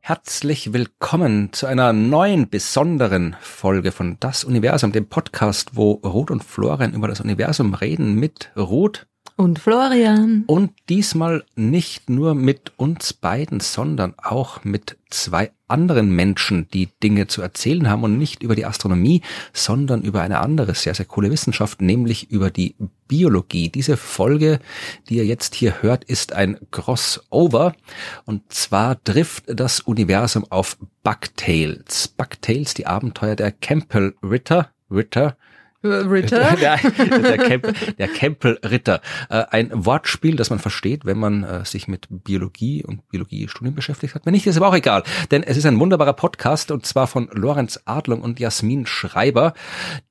Herzlich willkommen zu einer neuen, besonderen Folge von Das Universum, dem Podcast, wo Ruth und Florian über das Universum reden mit Ruth und Florian. Und diesmal nicht nur mit uns beiden, sondern auch mit zwei anderen Menschen, die Dinge zu erzählen haben und nicht über die Astronomie, sondern über eine andere sehr, sehr coole Wissenschaft, nämlich über die Biologie. Diese Folge, die ihr jetzt hier hört, ist ein Crossover und zwar trifft das Universum auf Bugtails. Bugtails, die Abenteuer der Campbell Ritter, Ritter, Ritter? Der, der, Camp, der Campbell-Ritter. Äh, ein Wortspiel, das man versteht, wenn man äh, sich mit Biologie und Biologiestudien beschäftigt hat. Wenn nicht, ist aber auch egal. Denn es ist ein wunderbarer Podcast und zwar von Lorenz Adlung und Jasmin Schreiber,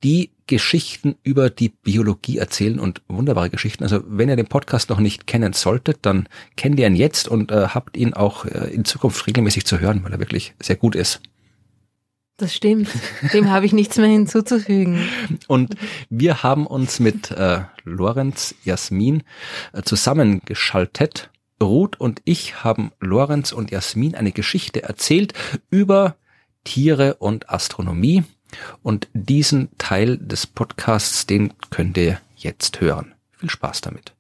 die Geschichten über die Biologie erzählen und wunderbare Geschichten. Also wenn ihr den Podcast noch nicht kennen solltet, dann kennt ihr ihn jetzt und äh, habt ihn auch äh, in Zukunft regelmäßig zu hören, weil er wirklich sehr gut ist. Das stimmt. Dem habe ich nichts mehr hinzuzufügen. Und wir haben uns mit äh, Lorenz Jasmin äh, zusammengeschaltet. Ruth und ich haben Lorenz und Jasmin eine Geschichte erzählt über Tiere und Astronomie. Und diesen Teil des Podcasts, den könnt ihr jetzt hören. Viel Spaß damit.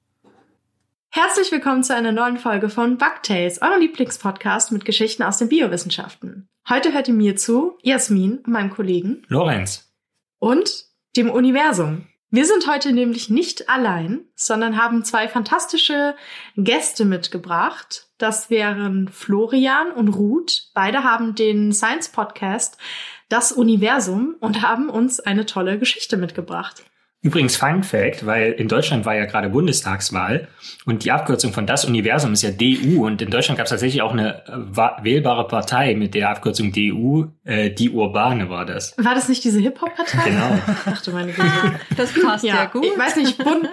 Herzlich willkommen zu einer neuen Folge von Bugtails, eurem Lieblingspodcast mit Geschichten aus den Biowissenschaften. Heute hört ihr mir zu, Jasmin, meinem Kollegen Lorenz und dem Universum. Wir sind heute nämlich nicht allein, sondern haben zwei fantastische Gäste mitgebracht. Das wären Florian und Ruth. Beide haben den Science Podcast Das Universum und haben uns eine tolle Geschichte mitgebracht. Übrigens Fun Fact, weil in Deutschland war ja gerade Bundestagswahl und die Abkürzung von das Universum ist ja DU und in Deutschland gab es tatsächlich auch eine äh, wählbare Partei mit der Abkürzung DU, äh, die Urbane war das. War das nicht diese Hip-Hop-Partei? Genau. Ach du meine Güte. Das passt ja, ja gut. Ich weiß nicht, Bund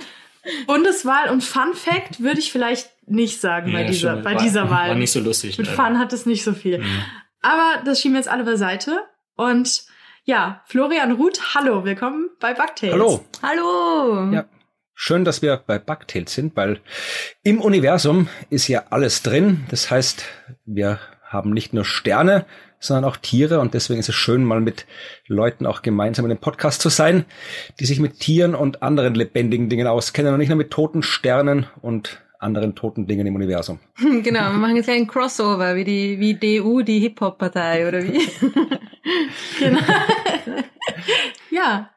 Bundeswahl und Fun Fact würde ich vielleicht nicht sagen ja, bei dieser, bei war, dieser Wahl. War nicht so lustig. Mit Fun hat es nicht so viel. Ja. Aber das schieben wir jetzt alle beiseite und ja, Florian Ruth, hallo, willkommen bei Bugtails. Hallo. Hallo. Ja. Schön, dass wir bei Bugtails sind, weil im Universum ist ja alles drin. Das heißt, wir haben nicht nur Sterne, sondern auch Tiere und deswegen ist es schön, mal mit Leuten auch gemeinsam in einem Podcast zu sein, die sich mit Tieren und anderen lebendigen Dingen auskennen und nicht nur mit toten Sternen und anderen toten Dingen im Universum. Genau, wir machen jetzt ein Crossover, wie die, wie DU, die Hip-Hop-Partei, oder wie? genau. ja.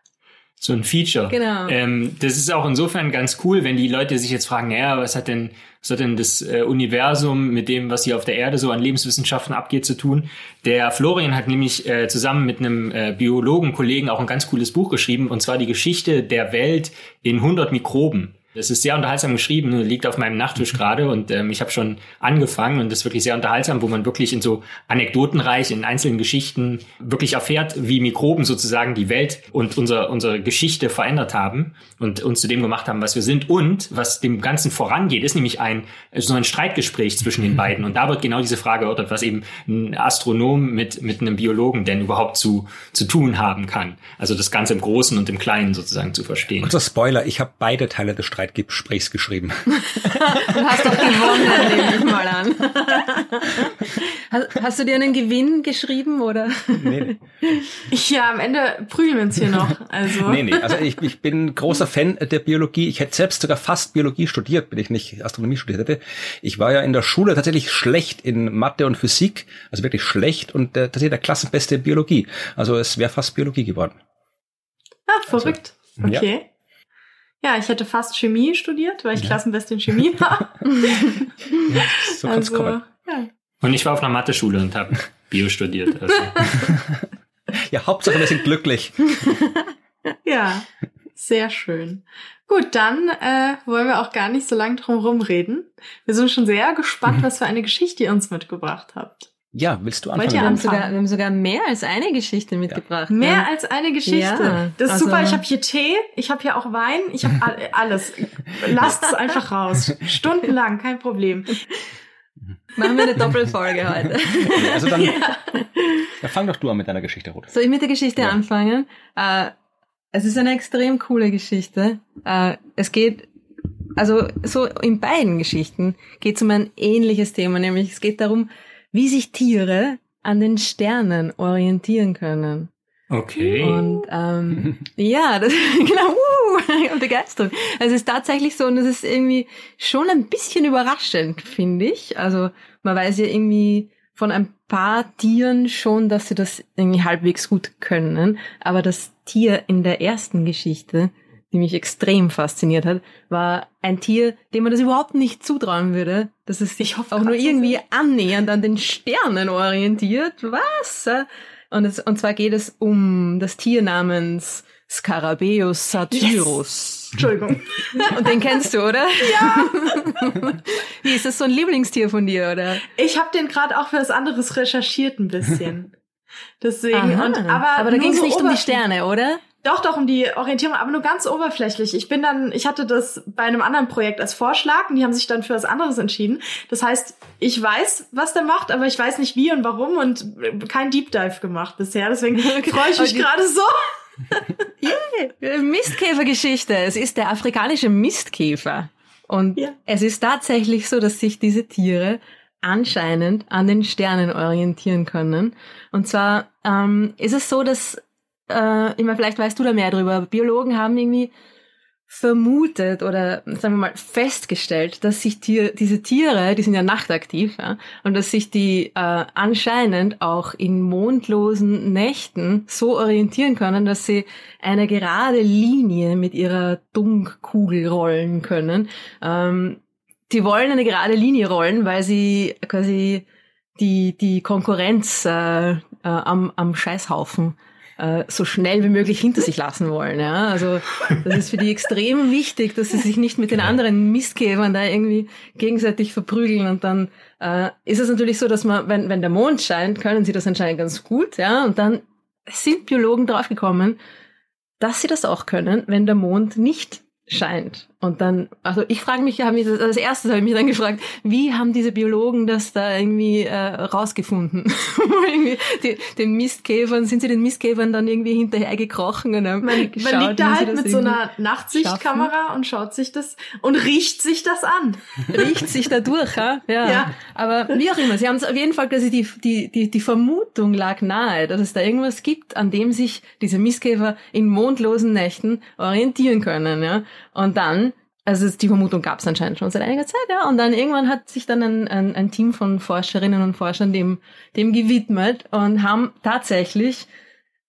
So ein Feature. Genau. Ähm, das ist auch insofern ganz cool, wenn die Leute sich jetzt fragen, naja, was hat denn, was hat denn das äh, Universum mit dem, was hier auf der Erde so an Lebenswissenschaften abgeht, zu tun? Der Florian hat nämlich äh, zusammen mit einem äh, Biologen-Kollegen auch ein ganz cooles Buch geschrieben, und zwar die Geschichte der Welt in 100 Mikroben. Das ist sehr unterhaltsam geschrieben, liegt auf meinem Nachttisch gerade und ähm, ich habe schon angefangen und das ist wirklich sehr unterhaltsam, wo man wirklich in so anekdotenreich, in einzelnen Geschichten wirklich erfährt, wie Mikroben sozusagen die Welt und unser, unsere Geschichte verändert haben und uns zu dem gemacht haben, was wir sind. Und was dem Ganzen vorangeht, ist nämlich ein so ein Streitgespräch zwischen den beiden. Und da wird genau diese Frage erörtert, was eben ein Astronom mit, mit einem Biologen denn überhaupt zu, zu tun haben kann. Also das Ganze im Großen und im Kleinen sozusagen zu verstehen. Unser Spoiler, ich habe beide Teile des Streits Streitgesprächs geschrieben. du hast doch gewonnen, nehme ich mal an. Hast, hast, du dir einen Gewinn geschrieben oder? Nee, nee. Ja, am Ende prügeln wir uns hier noch. Also. Nee, nee. Also ich, ich bin großer Fan der Biologie. Ich hätte selbst sogar fast Biologie studiert, wenn ich nicht Astronomie studiert hätte. Ich war ja in der Schule tatsächlich schlecht in Mathe und Physik, also wirklich schlecht und äh, tatsächlich der Klassenbeste in Biologie. Also es wäre fast Biologie geworden. Ah, verrückt. Also, okay. Ja. Ja, ich hätte fast Chemie studiert, weil ich ja. Klassenbeste in Chemie war. ja, so kann's also, kommen. Ja. Und ich war auf einer Mathe-Schule und habe Bio studiert. Also. ja, Hauptsache wir sind glücklich. ja, sehr schön. Gut, dann äh, wollen wir auch gar nicht so lange drum rumreden. Wir sind schon sehr gespannt, was für eine Geschichte ihr uns mitgebracht habt. Ja, willst du anfangen? Wir haben, sogar, wir haben sogar mehr als eine Geschichte mitgebracht. Ja. Mehr als eine Geschichte. Ja, das ist also super. Ich habe hier Tee, ich habe hier auch Wein, ich habe alles. Lasst es einfach raus. Stundenlang, kein Problem. Machen wir eine Doppelfolge heute. Okay, also dann, ja. fang doch du an mit deiner Geschichte, Ruth. Soll ich mit der Geschichte ja. anfangen? Äh, es ist eine extrem coole Geschichte. Äh, es geht, also so in beiden Geschichten geht es um ein ähnliches Thema, nämlich es geht darum, wie sich Tiere an den Sternen orientieren können. Okay. Und ähm, ja, das, genau, uh, Begeisterung. Also es ist tatsächlich so und es ist irgendwie schon ein bisschen überraschend, finde ich. Also man weiß ja irgendwie von ein paar Tieren schon, dass sie das irgendwie halbwegs gut können, aber das Tier in der ersten Geschichte, die mich extrem fasziniert hat, war ein Tier, dem man das überhaupt nicht zutrauen würde, dass es sich auch nur irgendwie annähernd an den Sternen orientiert. Was? Und, es, und zwar geht es um das Tier namens Scarabeus satyrus. Yes. Entschuldigung. Und den kennst du, oder? Ja. Wie ist das so ein Lieblingstier von dir, oder? Ich habe den gerade auch für was anderes recherchiert ein bisschen. Deswegen. Und, aber aber da ging es so nicht um die Sterne, oder? Doch, doch, um die Orientierung, aber nur ganz oberflächlich. Ich bin dann, ich hatte das bei einem anderen Projekt als Vorschlag und die haben sich dann für was anderes entschieden. Das heißt, ich weiß, was der macht, aber ich weiß nicht wie und warum und kein Deep Dive gemacht bisher. Deswegen freue ich mich gerade so. yeah. Mistkäfergeschichte. Es ist der afrikanische Mistkäfer. Und ja. es ist tatsächlich so, dass sich diese Tiere anscheinend an den Sternen orientieren können. Und zwar ähm, ist es so, dass äh, ich meine, vielleicht weißt du da mehr drüber. Biologen haben irgendwie vermutet oder sagen wir mal festgestellt, dass sich Tier, diese Tiere, die sind ja nachtaktiv, ja, und dass sich die äh, anscheinend auch in mondlosen Nächten so orientieren können, dass sie eine gerade Linie mit ihrer Dunkkugel rollen können. Ähm, die wollen eine gerade Linie rollen, weil sie quasi die die Konkurrenz äh, äh, am, am Scheißhaufen äh, so schnell wie möglich hinter sich lassen wollen. Ja? Also das ist für die extrem wichtig, dass sie sich nicht mit den anderen Mistkäfern da irgendwie gegenseitig verprügeln und dann äh, ist es natürlich so, dass man, wenn, wenn der Mond scheint, können sie das anscheinend ganz gut, ja, und dann sind Biologen draufgekommen, dass sie das auch können, wenn der Mond nicht scheint. Und dann, also ich frage mich, habe mich das, als erstes habe ich mich dann gefragt, wie haben diese Biologen das da irgendwie äh, rausgefunden? irgendwie die, den Mistkäfern, sind sie den Mistkäfern dann irgendwie hinterhergekrochen und haben man, geschaut, man liegt da halt mit so einer Nachtsichtkamera schaffen? und schaut sich das und riecht sich das an. Riecht sich da durch, ja? ja. ja. Aber wie auch immer, sie haben es auf jeden Fall, quasi die, die, die, die Vermutung lag nahe, dass es da irgendwas gibt, an dem sich diese Mistkäfer in mondlosen Nächten orientieren können, ja. Und dann also die Vermutung gab es anscheinend schon seit einiger Zeit, ja. Und dann irgendwann hat sich dann ein, ein, ein Team von Forscherinnen und Forschern dem, dem gewidmet und haben tatsächlich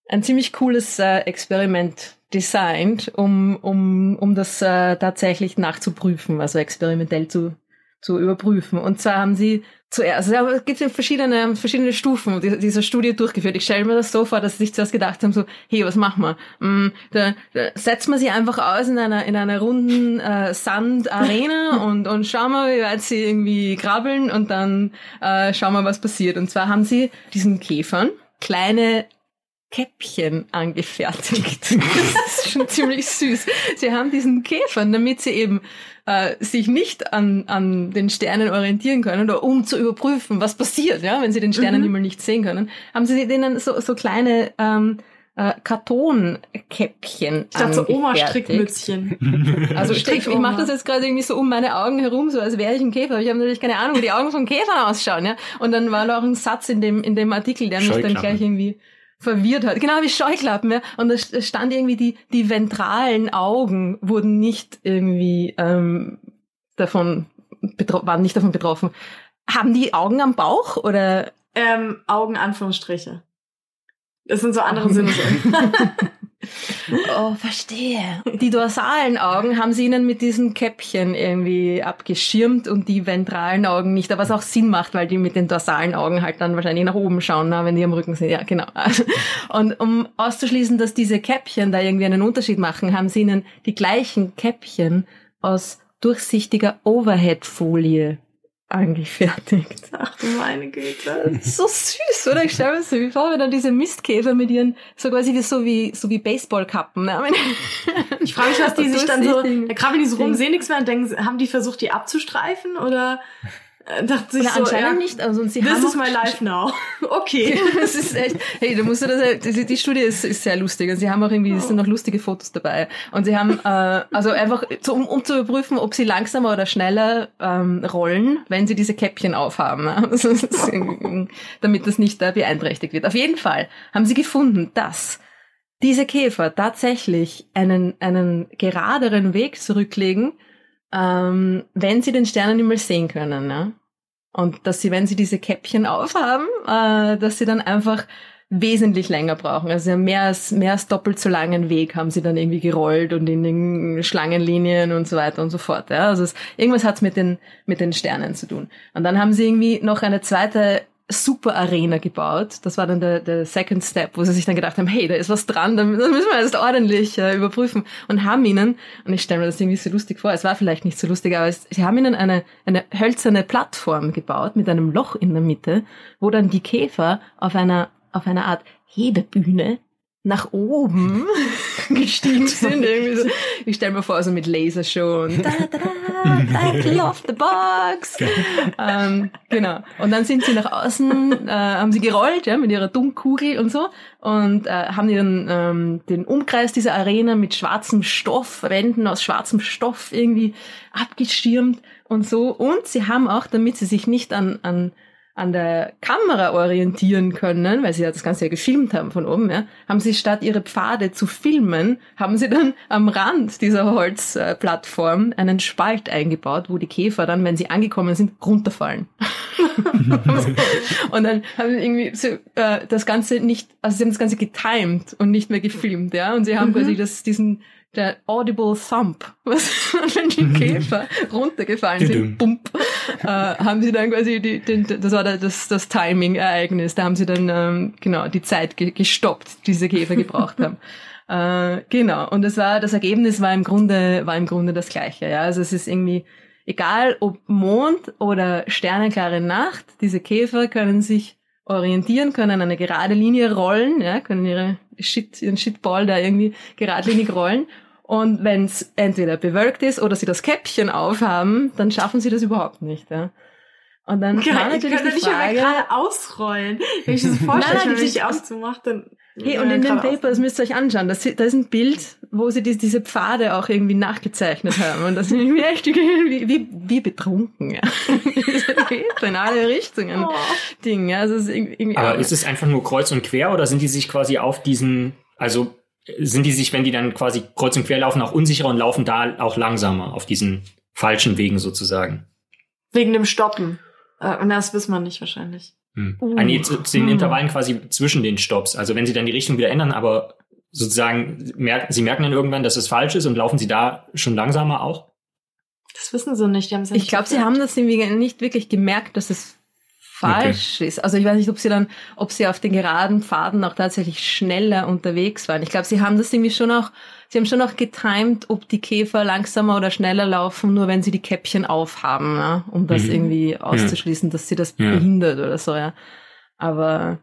ein ziemlich cooles äh, Experiment designt, um, um, um das äh, tatsächlich nachzuprüfen, also experimentell zu, zu überprüfen. Und zwar haben sie zuerst, also es gibt verschiedene, verschiedene Stufen dieser Studie durchgeführt. Ich stelle mir das so vor, dass sie sich zuerst gedacht haben, so, hey, was machen wir? Mm, da, da setzen wir sie einfach aus in einer, in einer runden äh, Sandarena und, und schauen wir, wie weit sie irgendwie krabbeln und dann äh, schauen wir, was passiert. Und zwar haben sie diesen Käfern kleine Käppchen angefertigt. Das ist schon ziemlich süß. Sie haben diesen Käfern, damit sie eben äh, sich nicht an, an den Sternen orientieren können oder um zu überprüfen, was passiert, ja, wenn sie den Sternenhimmel mhm. nicht sehen können, haben sie denen so, so kleine ähm, äh, Kartonkäppchen. Ich dachte so Oma-Strickmützchen. Also Strick, ich mache das jetzt gerade irgendwie so um meine Augen herum, so als wäre ich ein Käfer. Ich habe natürlich keine Ahnung, wie die Augen von Käfern ausschauen. Ja? Und dann war da auch ein Satz in dem, in dem Artikel, der mich dann gleich irgendwie verwirrt hat. Genau wie Scheuklappen, ja. Und da stand irgendwie, die, die ventralen Augen wurden nicht irgendwie ähm, davon waren nicht davon betroffen. Haben die Augen am Bauch oder? Ähm, Augen Anführungsstriche. Das sind so andere Sinne. Oh, verstehe. Die dorsalen Augen haben sie ihnen mit diesen Käppchen irgendwie abgeschirmt und die ventralen Augen nicht, was auch Sinn macht, weil die mit den dorsalen Augen halt dann wahrscheinlich nach oben schauen, na, wenn die am Rücken sind. Ja, genau. Und um auszuschließen, dass diese Käppchen da irgendwie einen Unterschied machen, haben sie ihnen die gleichen Käppchen aus durchsichtiger Overhead-Folie angefertigt. Ach du meine Güte. so süß, oder? Ich stelle mir so wie vor, wenn dann diese Mistkäfer mit ihren, so quasi wie, so wie, so wie Baseballkappen. Ne? Ich frage mich, was die sich dann so, da krabbeln die so rum, sehen nichts mehr und denken, haben die versucht, die abzustreifen oder? Äh, dachte Oder so, anscheinend ja, nicht. Also, sie This is my life now. Okay. das ist echt, hey, du musst dir das, die, die Studie ist, ist sehr lustig und sie haben auch irgendwie, es sind noch lustige Fotos dabei und sie haben, äh, also einfach, zu, um, um zu überprüfen, ob sie langsamer oder schneller ähm, rollen, wenn sie diese Käppchen aufhaben? Also, damit das nicht äh, beeinträchtigt wird. Auf jeden Fall haben sie gefunden, dass diese Käfer tatsächlich einen, einen geraderen Weg zurücklegen, ähm, wenn sie den Sternenhimmel sehen können. Ja? Und dass sie, wenn sie diese Käppchen aufhaben, äh, dass sie dann einfach wesentlich länger brauchen. Also mehr als, mehr als doppelt so langen Weg haben sie dann irgendwie gerollt und in den Schlangenlinien und so weiter und so fort. Ja? Also es, irgendwas hat's mit den, mit den Sternen zu tun. Und dann haben sie irgendwie noch eine zweite super Arena gebaut. Das war dann der, der Second Step, wo sie sich dann gedacht haben, hey, da ist was dran, das müssen wir jetzt ordentlich äh, überprüfen. Und haben ihnen, und ich stelle mir das irgendwie so lustig vor, es war vielleicht nicht so lustig, aber es, sie haben ihnen eine, eine hölzerne Plattform gebaut mit einem Loch in der Mitte, wo dann die Käfer auf einer, auf einer Art Hebebühne nach oben gestiegen sind. Irgendwie so. Ich stelle mir vor, so mit Lasershow und da, da, da, Battle of the Box. ähm, genau. Und dann sind sie nach außen, äh, haben sie gerollt, ja, mit ihrer Dummkugel und so und äh, haben ihren ähm, den Umkreis dieser Arena mit schwarzem Stoff, Wänden aus schwarzem Stoff irgendwie abgeschirmt und so. Und sie haben auch, damit sie sich nicht an, an an der Kamera orientieren können, weil sie ja das Ganze ja gefilmt haben von oben, ja, haben sie statt ihre Pfade zu filmen, haben sie dann am Rand dieser Holzplattform einen Spalt eingebaut, wo die Käfer dann, wenn sie angekommen sind, runterfallen. und dann haben sie irgendwie so, äh, das Ganze nicht, also sie haben das Ganze getimed und nicht mehr gefilmt, ja, und sie haben Mhm. quasi das, diesen der Audible Thump, was, wenn die Käfer runtergefallen sind, bump, äh, haben sie dann quasi die, den, das war da das, das Timing-Ereignis, da haben sie dann ähm, genau die Zeit ge gestoppt, die diese Käfer gebraucht haben. Äh, genau. Und das war, das Ergebnis war im Grunde, war im Grunde das gleiche. Ja, also es ist irgendwie egal, ob Mond oder sternenklare Nacht. Diese Käfer können sich orientieren, können eine gerade Linie rollen, ja, können ihre Shit, ihren Shitball da irgendwie geradlinig rollen. Und wenn es entweder bewölkt ist oder sie das Käppchen aufhaben, dann schaffen sie das überhaupt nicht. Ja. Und dann war ich natürlich die nicht Frage, gerade ausrollen. Wenn ich das vorstelle, Nein, nein, wenn die ich auszumache, dann... Hey, und in dem Paper, das müsst ihr euch anschauen, das, da ist ein Bild, wo sie die, diese Pfade auch irgendwie nachgezeichnet haben. Und das sind irgendwie echt wie, wie, wie betrunken, ja. In alle Richtungen. Oh. Ding, ja. Also ist irgendwie, Aber ist es einfach nur kreuz und quer oder sind die sich quasi auf diesen, also sind die sich, wenn die dann quasi kreuz und quer laufen, auch unsicherer und laufen da auch langsamer auf diesen falschen Wegen sozusagen? Wegen dem Stoppen. Äh, Und das wissen wir nicht wahrscheinlich. Hm. Uh. Ah, nee, zu, zu den Hm. Intervallen quasi zwischen den Stops. Also wenn sie dann die Richtung wieder ändern, aber sozusagen merken, sie merken dann irgendwann, dass es falsch ist und laufen sie da schon langsamer auch? Das wissen sie nicht. Die haben's ja ich glaube, sie haben das irgendwie nicht wirklich gemerkt, dass es falsch ist. Also ich weiß nicht, ob sie dann, ob sie auf den geraden Pfaden auch tatsächlich schneller unterwegs waren. Ich glaube, sie haben das irgendwie schon auch, sie haben schon auch getimed, ob die Käfer langsamer oder schneller laufen, nur wenn sie die Käppchen aufhaben, ja, um das Mhm. irgendwie auszuschließen, dass sie das Ja. behindert oder so, ja. Aber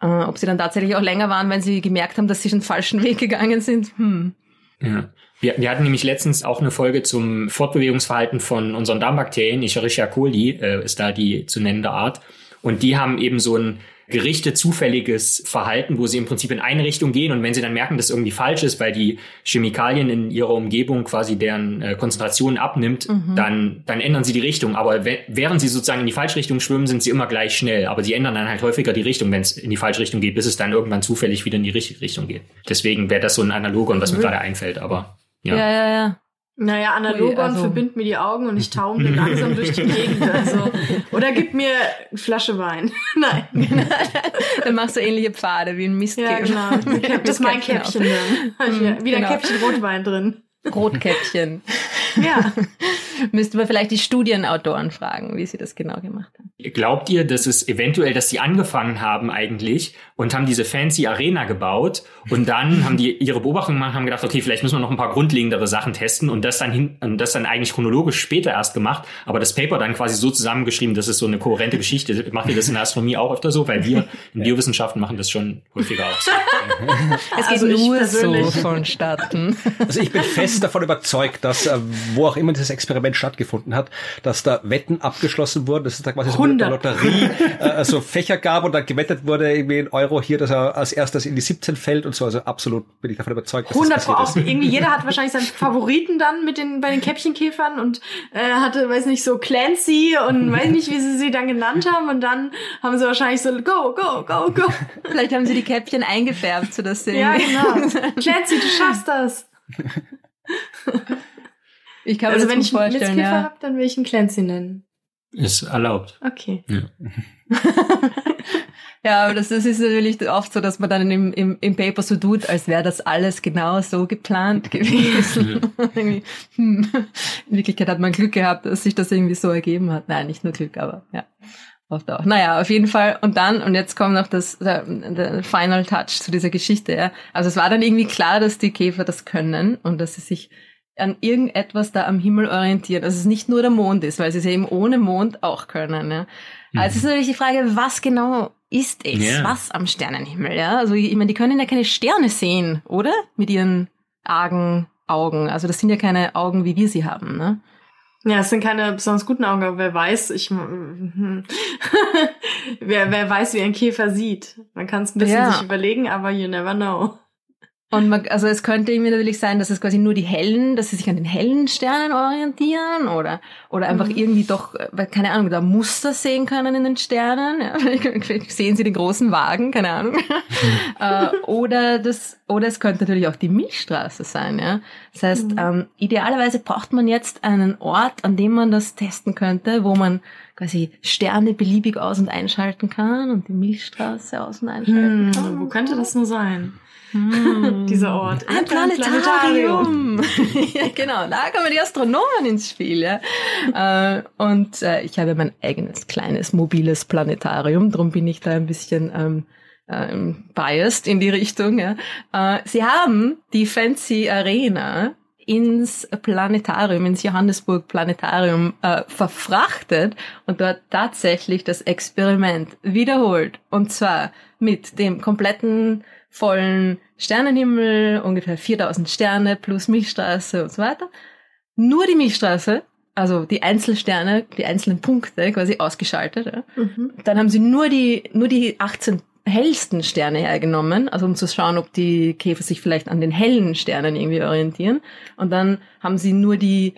äh, ob sie dann tatsächlich auch länger waren, wenn sie gemerkt haben, dass sie den falschen Weg gegangen sind, hm. Ja. Wir, wir hatten nämlich letztens auch eine Folge zum Fortbewegungsverhalten von unseren Darmbakterien. Escherichia coli äh, ist da die zu nennende Art. Und die haben eben so ein gerichtet zufälliges Verhalten, wo sie im Prinzip in eine Richtung gehen und wenn sie dann merken, dass irgendwie falsch ist, weil die Chemikalien in ihrer Umgebung quasi deren äh, Konzentration abnimmt, Mhm. dann, dann ändern sie die Richtung. Aber während sie sozusagen in die falsche Richtung schwimmen, sind sie immer gleich schnell. Aber sie ändern dann halt häufiger die Richtung, wenn es in die falsche Richtung geht, bis es dann irgendwann zufällig wieder in die richtige Richtung geht. Deswegen wäre das so ein Analogon, was mir Mhm. gerade einfällt. Aber Ja, ja. ja, ja. Naja, Analogon also- verbindet mir die Augen und ich taumle langsam durch die Gegend. Also. Oder gib mir eine Flasche Wein. Nein. Dann machst du ähnliche Pfade wie ein Mistkäfer. Ja, genau. Das ist mein Käppchen dann. Hab ich wieder wieder ein Genau. Käppchen Rotwein drin. Rotkäppchen. Ja. Müssten wir vielleicht die Studienautoren fragen, wie sie das genau gemacht haben. Glaubt ihr, dass es eventuell, dass die angefangen haben eigentlich und haben diese fancy Arena gebaut und dann haben die ihre Beobachtungen gemacht, haben gedacht, okay, vielleicht müssen wir noch ein paar grundlegendere Sachen testen und das dann hin, und das dann eigentlich chronologisch später erst gemacht, aber das Paper dann quasi so zusammengeschrieben, dass es so eine kohärente Geschichte. Macht ihr das in der Astronomie auch öfter so? Weil wir in Biowissenschaften machen das schon häufiger auch so. Es Also geht ich nur so vonstatten. Also ich bin fest davon überzeugt, dass äh, wo auch immer dieses Experiment stattgefunden hat, dass da Wetten abgeschlossen wurden, dass es da quasi so der Lotterie äh, so Fächer gab und dann gewettet wurde irgendwie in Euro hier, dass er als erstes in die 17 fällt und so. Also absolut bin ich davon überzeugt. Dass 100 Pro auch. Irgendwie jeder hat wahrscheinlich seinen Favoriten dann mit den bei den Käppchenkäfern und äh, hatte, weiß nicht, so Clancy und weiß nicht, wie sie sie dann genannt haben und dann haben sie wahrscheinlich so go, go, go, go. Vielleicht haben sie die Käppchen eingefärbt, sodass sie ja genau. Clancy, du schaffst das. Ich kann also mir wenn ich einen Mitzkäfer ja. habe, dann will ich einen Clancy nennen. Ist erlaubt. Okay. Ja. Ja, aber das, das ist natürlich oft so, dass man dann im, im, im Paper so tut, als wäre das alles genau so geplant gewesen. Hm. In Wirklichkeit hat man Glück gehabt, dass sich das irgendwie so ergeben hat. Nein, nicht nur Glück, aber ja. Oft auch. Naja, auf jeden Fall. Und dann, und jetzt kommt noch das, der, der Final Touch zu dieser Geschichte. Ja. Also es war dann irgendwie klar, dass die Käfer das können und dass sie sich an irgendetwas da am Himmel orientieren. Dass es nicht nur der Mond ist, weil sie es eben ohne Mond auch können. Ja. Also es ist natürlich die Frage, was genau ist es? Ja. Was am Sternenhimmel? Ja? Also ich meine, die können ja keine Sterne sehen, oder? Mit ihren argen Augen. Also das sind ja keine Augen, wie wir sie haben. Ne? Ja, es sind keine besonders guten Augen, aber wer weiß, ich wer, wer weiß, wie ein Käfer sieht. Man kann es ein bisschen Ja. sich überlegen, aber you never know. Und man, also es könnte irgendwie natürlich sein, dass es quasi nur die hellen, dass sie sich an den hellen Sternen orientieren oder oder einfach Mhm. irgendwie doch, keine Ahnung, da Muster sehen können in den Sternen. Ja. Vielleicht Sehen sie den großen Wagen, keine Ahnung. äh, oder das, oder es könnte natürlich auch die Milchstraße sein. Ja. Das heißt, Mhm. ähm, idealerweise braucht man jetzt einen Ort, an dem man das testen könnte, wo man quasi Sterne beliebig aus- und einschalten kann und die Milchstraße aus- und einschalten Hm, kann. wo könnte das nur sein? Hm. Dieser Ort. Ein Planetarium. ja, genau, da kommen die Astronomen ins Spiel. Ja. äh, und äh, ich habe mein eigenes kleines mobiles Planetarium, darum bin ich da ein bisschen ähm, ähm, biased in die Richtung. Ja. Äh, sie haben die Fancy Arena ins Planetarium, ins Johannesburg Planetarium äh, verfrachtet und dort tatsächlich das Experiment wiederholt. Und zwar mit dem kompletten vollen Sternenhimmel, ungefähr 4000 Sterne plus Milchstraße und so weiter. Nur die Milchstraße, also die Einzelsterne, die einzelnen Punkte quasi ausgeschaltet. Ja. Mhm. Dann haben sie nur die, nur die 18 hellsten Sterne hergenommen, also um zu schauen, ob die Käfer sich vielleicht an den hellen Sternen irgendwie orientieren. Und dann haben sie nur die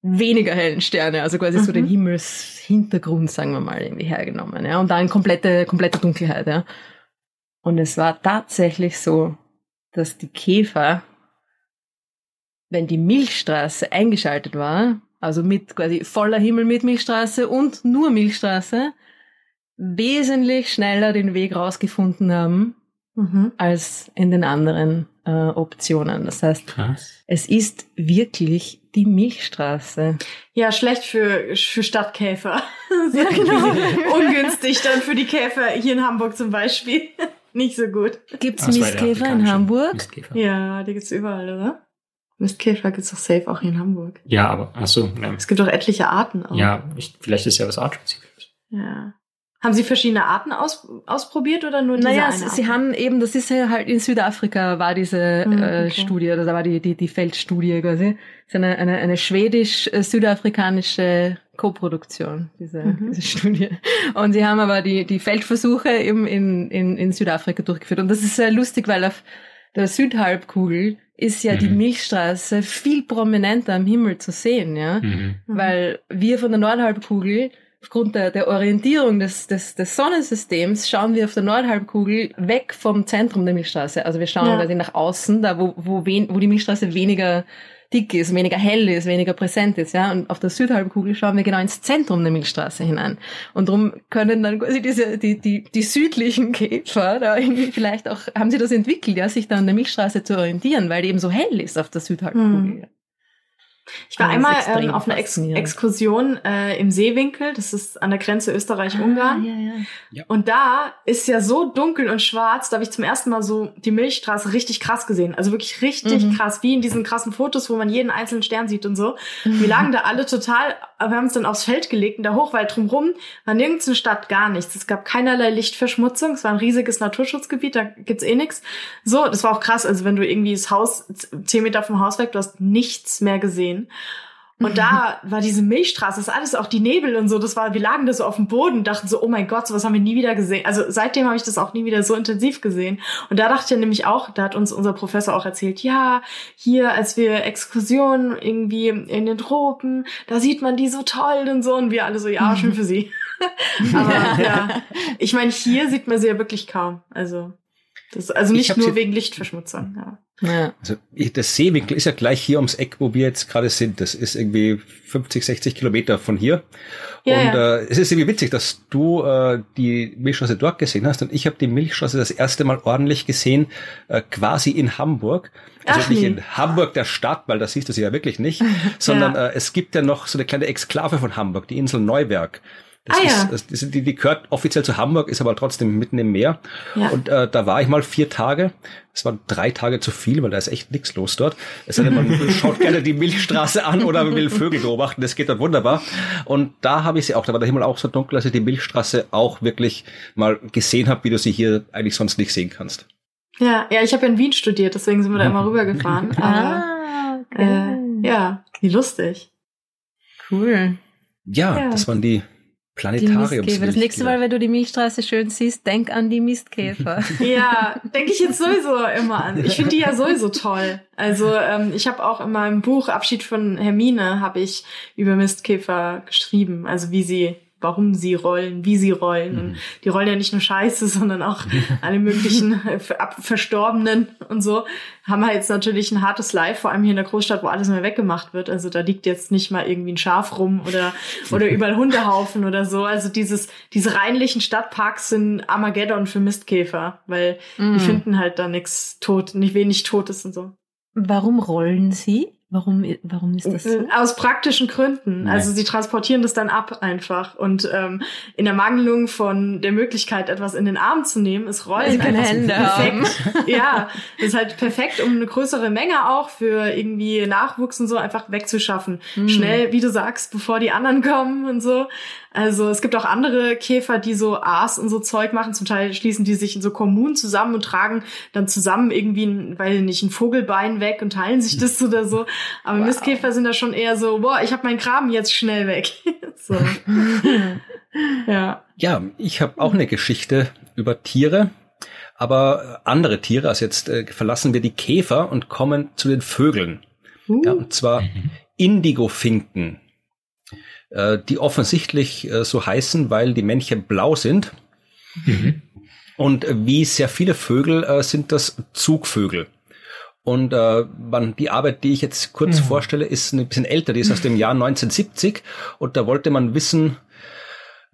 weniger hellen Sterne, also quasi so Mhm. den Himmelshintergrund, sagen wir mal, irgendwie hergenommen. Ja. Und dann komplette, komplette Dunkelheit. Ja. Und es war tatsächlich so, dass die Käfer, wenn die Milchstraße eingeschaltet war, also mit quasi voller Himmel mit Milchstraße und nur Milchstraße, wesentlich schneller den Weg rausgefunden haben Mhm. als in den anderen äh, Optionen. Das heißt, Krass. es ist wirklich die Milchstraße. Ja, schlecht für, für Stadtkäfer. Ja, genau. Ungünstig dann für die Käfer hier in Hamburg zum Beispiel. Nicht so gut. Gibt's Ah, war der Mistkäfer in Hamburg? Mistkäfer. Ja, die gibt's überall, oder? Mistkäfer gibt's doch safe auch hier in Hamburg. Ja, aber, ach so, ja. Es gibt doch etliche Arten auch. Ja, ich, vielleicht ist ja was Artspezifisches. ja. Haben Sie verschiedene Arten aus, ausprobiert oder nur diese Naja, eine sie, Art? sie haben eben, das ist ja halt in Südafrika war diese Hm, äh, okay. Studie, oder da war die, die, die Feldstudie quasi. Das ist eine, eine, eine schwedisch-südafrikanische Koproduktion, diese, Mhm. diese Studie. Und sie haben aber die, die Feldversuche eben in, in, in Südafrika durchgeführt. Und das ist sehr lustig, weil auf der Südhalbkugel ist ja die Mhm. Milchstraße viel prominenter am Himmel zu sehen, ja. Mhm. Mhm. Weil wir von der Nordhalbkugel, aufgrund der, der Orientierung des, des, des Sonnensystems, schauen wir auf der Nordhalbkugel weg vom Zentrum der Milchstraße. Also wir schauen Ja. quasi nach außen, da wo, wo, wen, wo die Milchstraße weniger dick ist, weniger hell ist, weniger präsent ist, ja. Und auf der Südhalbkugel schauen wir genau ins Zentrum der Milchstraße hinein. Und darum können dann quasi diese, die, die, die südlichen Käfer da irgendwie vielleicht auch, haben sie das entwickelt, ja, sich da an der Milchstraße zu orientieren, weil die eben so hell ist auf der Südhalbkugel. Hm. Ich war ist einmal ähm, auf einer Ex. Exkursion äh, im Seewinkel, das ist an der Grenze Österreich-Ungarn. Ah, ja, ja. Und da ist ja so dunkel und schwarz, da habe ich zum ersten Mal so die Milchstraße richtig krass gesehen. Also wirklich richtig Mhm. krass, wie in diesen krassen Fotos, wo man jeden einzelnen Stern sieht und so. Wir lagen da alle total, aber wir haben uns dann aufs Feld gelegt und da hoch, weil drumrum war nirgends eine Stadt, gar nichts. Es gab keinerlei Lichtverschmutzung, es war ein riesiges Naturschutzgebiet, da gibt's eh nichts. So, das war auch krass, also wenn du irgendwie das Haus, zehn Meter vom Haus weg, du hast nichts mehr gesehen. Und da war diese Milchstraße, das ist alles auch die Nebel und so, das war, wir lagen da so auf dem Boden und dachten so, oh mein Gott, sowas haben wir nie wieder gesehen. Also seitdem habe ich das auch nie wieder so intensiv gesehen. Und da dachte ich nämlich auch, da hat uns unser Professor auch erzählt, ja, hier, als wir Exkursionen irgendwie in den Tropen, da sieht man die so toll und so und wir alle so, ja, schön für sie. Aber ja, ich meine, hier sieht man sie ja wirklich kaum. Also das, also nicht nur wegen Lichtverschmutzung. Ja. Ja. Also das Seewinkel ist ja gleich hier ums Eck, wo wir jetzt gerade sind. Das ist irgendwie 50, 60 Kilometer von hier. Ja, und ja. Äh, es ist irgendwie witzig, dass du äh, die Milchstraße dort gesehen hast und ich habe die Milchstraße das erste Mal ordentlich gesehen, äh, quasi in Hamburg. Also Ach, nicht nee. in Hamburg der Stadt, weil das siehst du sie ja wirklich nicht, sondern ja. äh, es gibt ja noch so eine kleine Exklave von Hamburg, die Insel Neuwerk. Das ah, ist, ja. das, die, die gehört offiziell zu Hamburg, ist aber trotzdem mitten im Meer. Ja. Und äh, da war ich mal vier Tage. Es waren drei Tage zu viel, weil da ist echt nichts los dort. Es sei denn, man schaut gerne die Milchstraße an oder will Vögel beobachten. Das geht dort wunderbar. Und da habe ich sie auch, da war der Himmel auch so dunkel, dass ich die Milchstraße auch wirklich mal gesehen habe, wie du sie hier eigentlich sonst nicht sehen kannst. Ja, ja, ich habe in Wien studiert, deswegen sind wir da immer rübergefahren. ah, okay. äh, ja, wie lustig. Cool. Ja, ja, das waren die Planetariums. Das nächste Mal, wenn du die Milchstraße schön siehst, denk an die Mistkäfer. ja, denke ich jetzt sowieso immer an. Ich finde die ja sowieso toll. Also ähm, ich habe auch in meinem Buch Abschied von Hermine habe ich über Mistkäfer geschrieben, also wie sie warum sie rollen, wie sie rollen. Und mhm. die rollen ja nicht nur Scheiße, sondern auch alle möglichen Verstorbenen und so. Haben halt jetzt natürlich ein hartes Life, vor allem hier in der Großstadt, wo alles mehr weggemacht wird. Also da liegt jetzt nicht mal irgendwie ein Schaf rum oder, oder überall Hundehaufen oder so. Also dieses, diese reinlichen Stadtparks sind Armageddon für Mistkäfer, weil mm. die mhm. finden halt da nichts tot, nicht wenig Totes und so. Warum rollen sie? Warum, warum ist das so? Äh, aus praktischen Gründen. Nee. Also sie transportieren das dann ab einfach. Und ähm, in der Mangelung von der Möglichkeit, etwas in den Arm zu nehmen, ist Rollen keine Hände perfekt. Haben. ja, ist halt perfekt, um eine größere Menge auch für irgendwie Nachwuchs und so einfach wegzuschaffen. Mhm. Schnell, wie du sagst, bevor die anderen kommen und so. Also es gibt auch andere Käfer, die so Aas und so Zeug machen. Zum Teil schließen die sich in so Kommunen zusammen und tragen dann zusammen irgendwie, ein, weil nicht, ein Vogelbein weg und teilen sich das oder so. Aber wow. Mistkäfer sind da schon eher so, boah, ich habe meinen Graben jetzt schnell weg. so. ja. Ja, ich habe auch eine Geschichte über Tiere aber andere Tiere, also jetzt äh, verlassen wir die Käfer und kommen zu den Vögeln. Uh. Ja, und zwar. Indigofinken äh, die offensichtlich äh, so heißen, weil die Männchen blau sind. Mhm. Und äh, wie sehr viele Vögel äh, sind das Zugvögel. Und äh, man, die Arbeit, die ich jetzt kurz mhm. vorstelle, ist ein bisschen älter, die ist aus dem Jahr 1970. Und da wollte man wissen,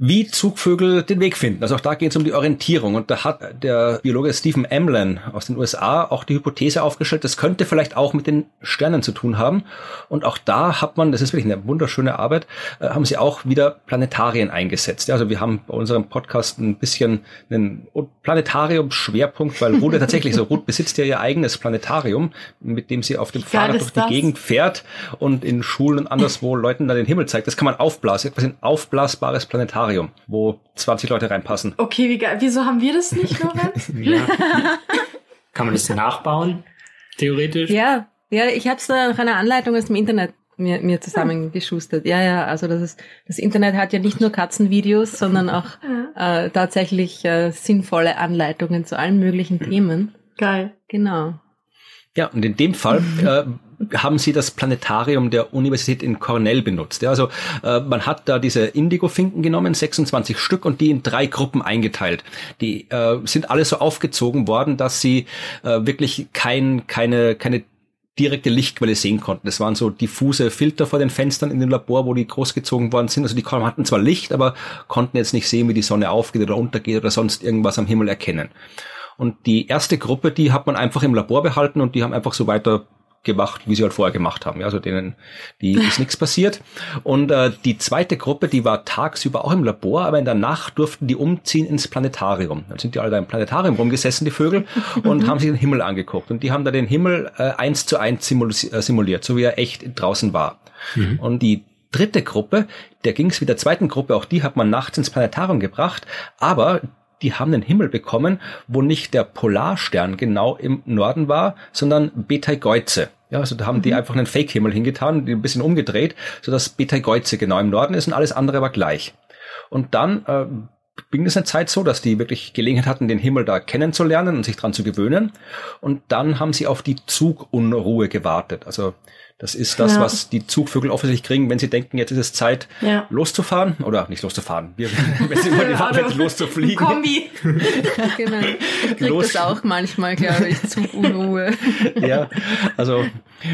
wie Zugvögel den Weg finden. Also auch da geht es um die Orientierung. Und da hat der Biologe Stephen Emlen aus den USA auch die Hypothese aufgestellt, das könnte vielleicht auch mit den Sternen zu tun haben. Und auch da hat man, das ist wirklich eine wunderschöne Arbeit, äh, haben sie auch wieder Planetarien eingesetzt. Also wir haben bei unserem Podcast ein bisschen einen Planetarium-Schwerpunkt, weil Ruth tatsächlich so, Ruth besitzt ja ihr eigenes Planetarium, mit dem sie auf dem Fahrrad durch die das? Gegend fährt und in Schulen und anderswo Leuten da den Himmel zeigt. Das kann man aufblasen, etwas ein aufblasbares Planetarium. Aquarium, wo 20 Leute reinpassen. Okay, wie geil. Wieso haben wir das nicht, Lorenz? ja. Kann man das nachbauen, theoretisch? Ja, ja, ich habe es nach einer Anleitung aus dem Internet mir, mir zusammengeschustert. Ja, ja, also das ist, das Internet hat ja nicht nur Katzenvideos, sondern auch äh, tatsächlich äh, sinnvolle Anleitungen zu allen möglichen Themen. Geil. Genau. Ja, und in dem Fall äh, haben sie das Planetarium der Universität in Cornell benutzt. Ja, also äh, man hat da diese Indigo-Finken genommen, 26 Stück, und die in drei Gruppen eingeteilt. Die äh, sind alle so aufgezogen worden, dass sie äh, wirklich kein, keine, keine direkte Lichtquelle sehen konnten. Das waren so diffuse Filter vor den Fenstern in dem Labor, wo die großgezogen worden sind. Also die hatten zwar Licht, aber konnten jetzt nicht sehen, wie die Sonne aufgeht oder untergeht oder sonst irgendwas am Himmel erkennen. Und die erste Gruppe, die hat man einfach im Labor behalten und die haben einfach so weiter gemacht, wie sie halt vorher gemacht haben. Ja, also denen, die ist nichts passiert. Und äh, die zweite Gruppe, die war tagsüber auch im Labor, aber in der Nacht durften die umziehen ins Planetarium. Dann sind die alle da im Planetarium rumgesessen, die Vögel, und haben sich den Himmel angeguckt. Und die haben da den Himmel äh, eins zu eins äh, simuliert, so wie er echt draußen war. Mhm. Und die dritte Gruppe, der ging es wie der zweiten Gruppe, auch die hat man nachts ins Planetarium gebracht, aber die haben einen Himmel bekommen, wo nicht der Polarstern genau im Norden war, sondern Betelgeuse. Ja, also da haben mhm. die einfach einen Fake-Himmel hingetan, die ein bisschen umgedreht, sodass Betelgeuse genau im Norden ist und alles andere war gleich. Und dann äh, ging es eine Zeit so, dass die wirklich Gelegenheit hatten, den Himmel da kennenzulernen und sich dran zu gewöhnen. Und dann haben sie auf die Zugunruhe gewartet. Also das ist das, ja. was die Zugvögel offensichtlich kriegen, wenn sie denken, jetzt ist es Zeit, ja. loszufahren. Oder nicht loszufahren, wenn sie wollen, ja, wenn loszufliegen. Kombi. genau. Ich krieg Los. das auch manchmal, glaube ich, Zugunruhe. ja, also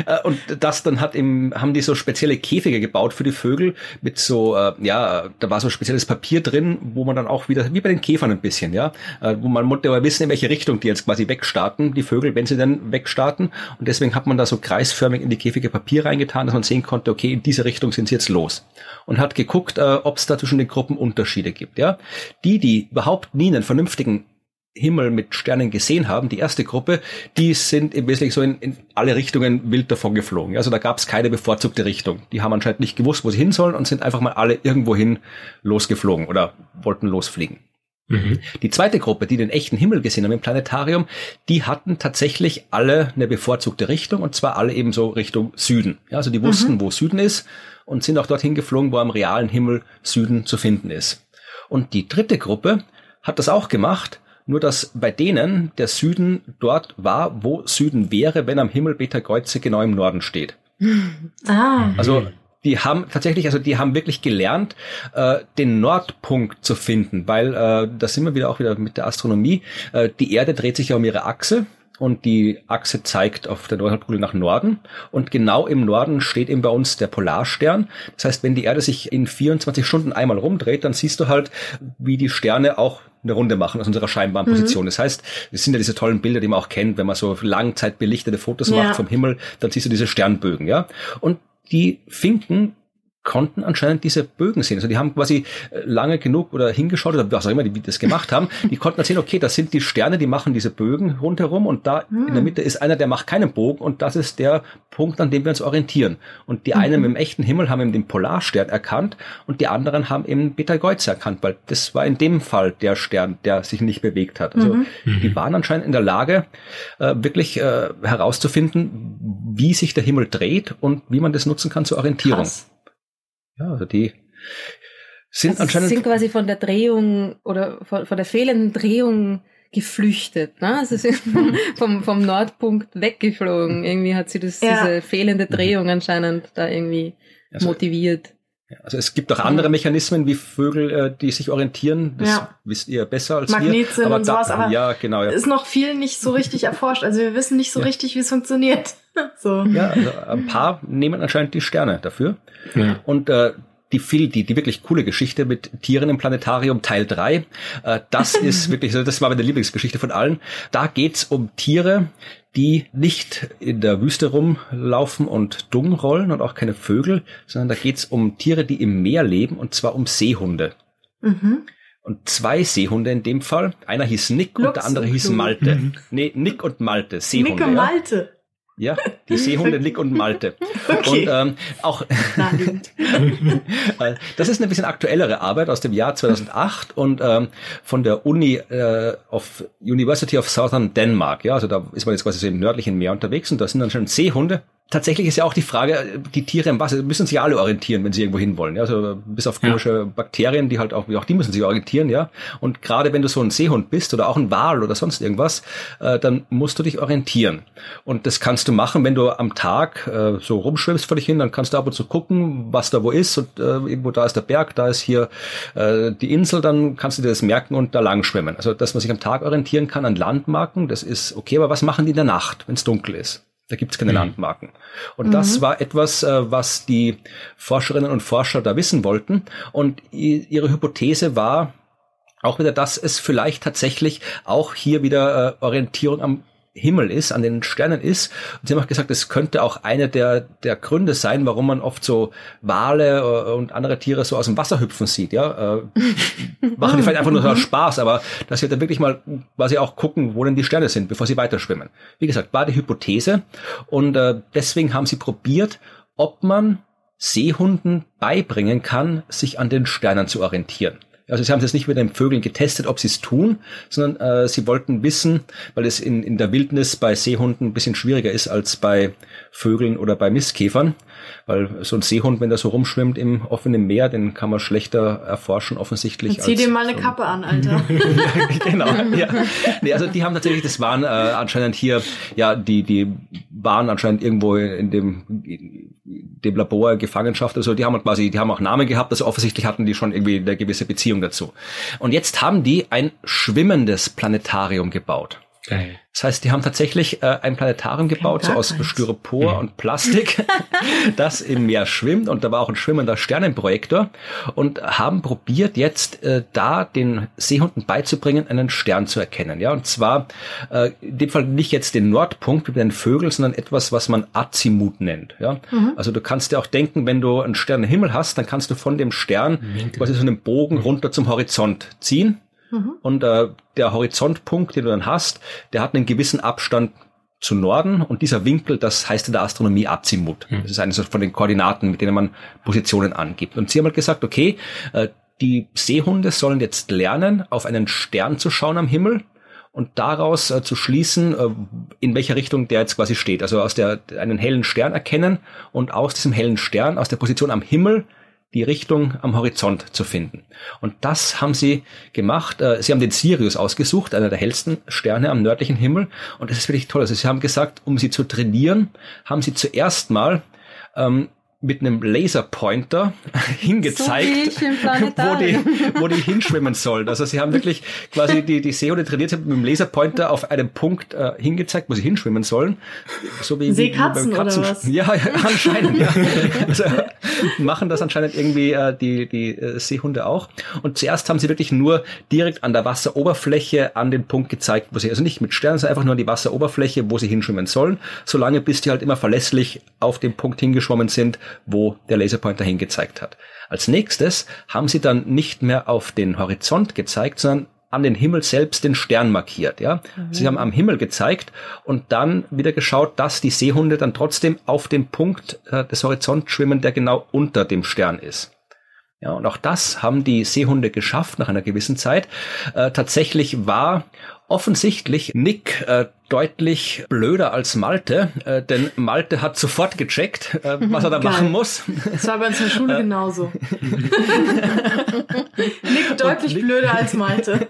äh, und das dann hat im, haben die so spezielle Käfige gebaut für die Vögel mit so, äh, ja, da war so spezielles Papier drin, wo man dann auch wieder, wie bei den Käfern ein bisschen, ja, äh, wo man musste aber wissen, in welche Richtung die jetzt quasi wegstarten, die Vögel, wenn sie dann wegstarten. Und deswegen hat man da so kreisförmig in die Käfige Papier reingetan, dass man sehen konnte, okay, in diese Richtung sind sie jetzt los. Und hat geguckt, äh, ob es da zwischen den Gruppen Unterschiede gibt. Ja, Die, die überhaupt nie einen vernünftigen Himmel mit Sternen gesehen haben, die erste Gruppe, die sind im Wesentlichen so in, in alle Richtungen wild davon geflogen. Also da gab es keine bevorzugte Richtung. Die haben anscheinend nicht gewusst, wo sie hin sollen und sind einfach mal alle irgendwohin losgeflogen oder wollten losfliegen. Mhm. Die zweite Gruppe, die den echten Himmel gesehen haben im Planetarium, die hatten tatsächlich alle eine bevorzugte Richtung und zwar alle eben so Richtung Süden. Ja, also die wussten, mhm. wo Süden ist und sind auch dorthin geflogen, wo am realen Himmel Süden zu finden ist. Und die dritte Gruppe hat das auch gemacht, nur dass bei denen der Süden dort war, wo Süden wäre, wenn am Himmel Beta Kreuze genau im Norden steht. Ah. Also die haben tatsächlich, also die haben wirklich gelernt, äh, den Nordpunkt zu finden, weil äh, da sind wir wieder auch wieder mit der Astronomie. Äh, die Erde dreht sich ja um ihre Achse und die Achse zeigt auf der Nordhalbkugel nach Norden und genau im Norden steht eben bei uns der Polarstern. Das heißt, wenn die Erde sich in 24 Stunden einmal rumdreht, dann siehst du halt, wie die Sterne auch eine Runde machen aus unserer scheinbaren Position. Mhm. Das heißt, es sind ja diese tollen Bilder, die man auch kennt, wenn man so langzeitbelichtete Fotos ja. macht vom Himmel, dann siehst du diese Sternbögen, ja. Und die Finken konnten anscheinend diese Bögen sehen. Also die haben quasi äh, lange genug oder hingeschaut oder was auch immer die das gemacht haben. Die konnten erzählen, okay, das sind die Sterne, die machen diese Bögen rundherum und da mhm. in der Mitte ist einer, der macht keinen Bogen und das ist der Punkt, an dem wir uns orientieren. Und die mhm. einen im echten Himmel haben eben den Polarstern erkannt und die anderen haben eben Betelgeuse erkannt, weil das war in dem Fall der Stern, der sich nicht bewegt hat. Also mhm. die waren anscheinend in der Lage, äh, wirklich äh, herauszufinden, wie sich der Himmel dreht und wie man das nutzen kann zur Orientierung. Krass. Ja, also die sind also anscheinend. sind quasi von der Drehung oder von, von der fehlenden Drehung geflüchtet. Ne? Also sie sind vom, vom Nordpunkt weggeflogen. Irgendwie hat sie das, ja. diese fehlende Drehung anscheinend da irgendwie also, motiviert. Also es gibt auch andere Mechanismen wie Vögel, äh, die sich orientieren. Das ja. wisst ihr besser als Magnet wir. Aber und sowas, aber ja, genau, ja. ist noch viel nicht so richtig erforscht. Also wir wissen nicht so ja. richtig, wie es funktioniert. so. Ja, also ein paar nehmen anscheinend die Sterne dafür. Ja. Und äh, die viel, die, die wirklich coole Geschichte mit Tieren im Planetarium Teil 3. Äh, das ist wirklich, das war meine Lieblingsgeschichte von allen. Da geht's um Tiere, die nicht in der Wüste rumlaufen und dumm rollen und auch keine Vögel, sondern da geht's um Tiere, die im Meer leben und zwar um Seehunde. Mhm. Und zwei Seehunde in dem Fall. Einer hieß Nick Lux und der andere hieß Malte. Mhm. Nee, Nick und Malte, Seehunde. Nick und Malte. Ja, die Seehunde Nick und Malte. Okay. Und ähm, auch äh, das ist eine bisschen aktuellere Arbeit aus dem Jahr 2008 und ähm, von der Uni äh, of University of Southern Denmark. Ja, also da ist man jetzt quasi so im nördlichen Meer unterwegs und da sind dann schon Seehunde tatsächlich ist ja auch die Frage, die Tiere im Wasser müssen sich alle orientieren, wenn sie irgendwo hin wollen. Ja? Also bis auf komische ja. Bakterien, die halt auch, auch die müssen sich orientieren, ja. Und gerade wenn du so ein Seehund bist oder auch ein Wal oder sonst irgendwas, äh, dann musst du dich orientieren. Und das kannst du machen, wenn du am Tag äh, so rumschwimmst vor dich hin, dann kannst du ab und zu gucken, was da wo ist und äh, irgendwo da ist der Berg, da ist hier äh, die Insel, dann kannst du dir das merken und da lang schwimmen. Also dass man sich am Tag orientieren kann an Landmarken, das ist okay, aber was machen die in der Nacht, wenn es dunkel ist? Da gibt es keine mhm. Landmarken. Und mhm. das war etwas, äh, was die Forscherinnen und Forscher da wissen wollten. Und ihre Hypothese war auch wieder, dass es vielleicht tatsächlich auch hier wieder äh, Orientierung am Himmel ist, an den Sternen ist. Und sie haben auch gesagt, es könnte auch einer der, der Gründe sein, warum man oft so Wale äh, und andere Tiere so aus dem Wasser hüpfen sieht, ja. Äh, machen die vielleicht einfach nur so Spaß, aber dass sie dann wirklich mal quasi auch gucken, wo denn die Sterne sind, bevor sie weiterschwimmen. Wie gesagt, war die Hypothese. Und äh, deswegen haben sie probiert, ob man Seehunden beibringen kann, sich an den Sternen zu orientieren. Also sie haben es jetzt nicht mit den Vögeln getestet, ob sie es tun, sondern äh, sie wollten wissen, weil es in, in der Wildnis bei Seehunden ein bisschen schwieriger ist als bei Vögeln oder bei Mistkäfern, weil so ein Seehund, wenn der so rumschwimmt im offenen Meer, den kann man schlechter erforschen offensichtlich. Zieh dir mal eine so Kappe an, Alter. genau, ja. Nee, also die haben tatsächlich, das waren äh, anscheinend hier, ja, die, die waren anscheinend irgendwo in dem, dem Labor Gefangenschaft, also die haben quasi, die haben auch Namen gehabt, also offensichtlich hatten die schon irgendwie eine gewisse Beziehung dazu. Und jetzt haben die ein schwimmendes Planetarium gebaut. Geil. Das heißt, die haben tatsächlich äh, ein Planetarium gebaut, so aus Styropor mhm. und Plastik, das im Meer schwimmt. Und da war auch ein schwimmender Sternenprojektor und haben probiert, jetzt äh, da den Seehunden beizubringen, einen Stern zu erkennen. Ja, und zwar äh, in dem Fall nicht jetzt den Nordpunkt wie bei den Vögeln, sondern etwas, was man Azimut nennt. Ja, mhm. also du kannst dir auch denken, wenn du einen Stern im Himmel hast, dann kannst du von dem Stern quasi so einen Bogen runter zum Horizont ziehen Mhm. Und äh, der Horizontpunkt, den du dann hast, der hat einen gewissen Abstand zu Norden und dieser Winkel, das heißt in der Astronomie Azimut. Mhm. Das ist eines von den Koordinaten, mit denen man Positionen angibt. Und sie haben halt gesagt, okay, äh, die Seehunde sollen jetzt lernen, auf einen Stern zu schauen am Himmel und daraus äh, zu schließen, äh, in welcher Richtung der jetzt quasi steht. Also aus der einen hellen Stern erkennen und aus diesem hellen Stern, aus der Position am Himmel die Richtung am Horizont zu finden. Und das haben sie gemacht. Äh, sie haben den Sirius ausgesucht, einer der hellsten Sterne am nördlichen Himmel. Und das ist wirklich toll. Also sie haben gesagt, um sie zu trainieren, haben sie zuerst mal ähm, mit einem Laserpointer hingezeigt, so wo, die, wo die hinschwimmen sollen. Also sie haben wirklich quasi die, die Seehunde trainiert, sie haben mit dem Laserpointer auf einem Punkt äh, hingezeigt, wo sie hinschwimmen sollen. So wie, Seekatzen wie beim Katzen. oder was? Ja, ja anscheinend. ja. Also, machen das anscheinend irgendwie äh, die, die äh, Seehunde auch. Und zuerst haben sie wirklich nur direkt an der Wasseroberfläche an den Punkt gezeigt, wo sie, also nicht mit Sternen, sondern einfach nur an die Wasseroberfläche, wo sie hinschwimmen sollen, solange bis die halt immer verlässlich auf den Punkt hingeschwommen sind, wo der Laserpointer hingezeigt hat. Als nächstes haben sie dann nicht mehr auf den Horizont gezeigt, sondern an den Himmel selbst den Stern markiert, ja. Mhm. Sie haben am Himmel gezeigt und dann wieder geschaut, dass die Seehunde dann trotzdem auf dem Punkt äh, des Horizonts schwimmen, der genau unter dem Stern ist. Ja, und auch das haben die Seehunde geschafft nach einer gewissen Zeit. Äh, tatsächlich war offensichtlich Nick äh, deutlich blöder als Malte, äh, denn Malte hat sofort gecheckt, äh, was er da Geil. machen muss. Das war bei uns in der Schule äh, genauso. Nick deutlich Nick, blöder als Malte.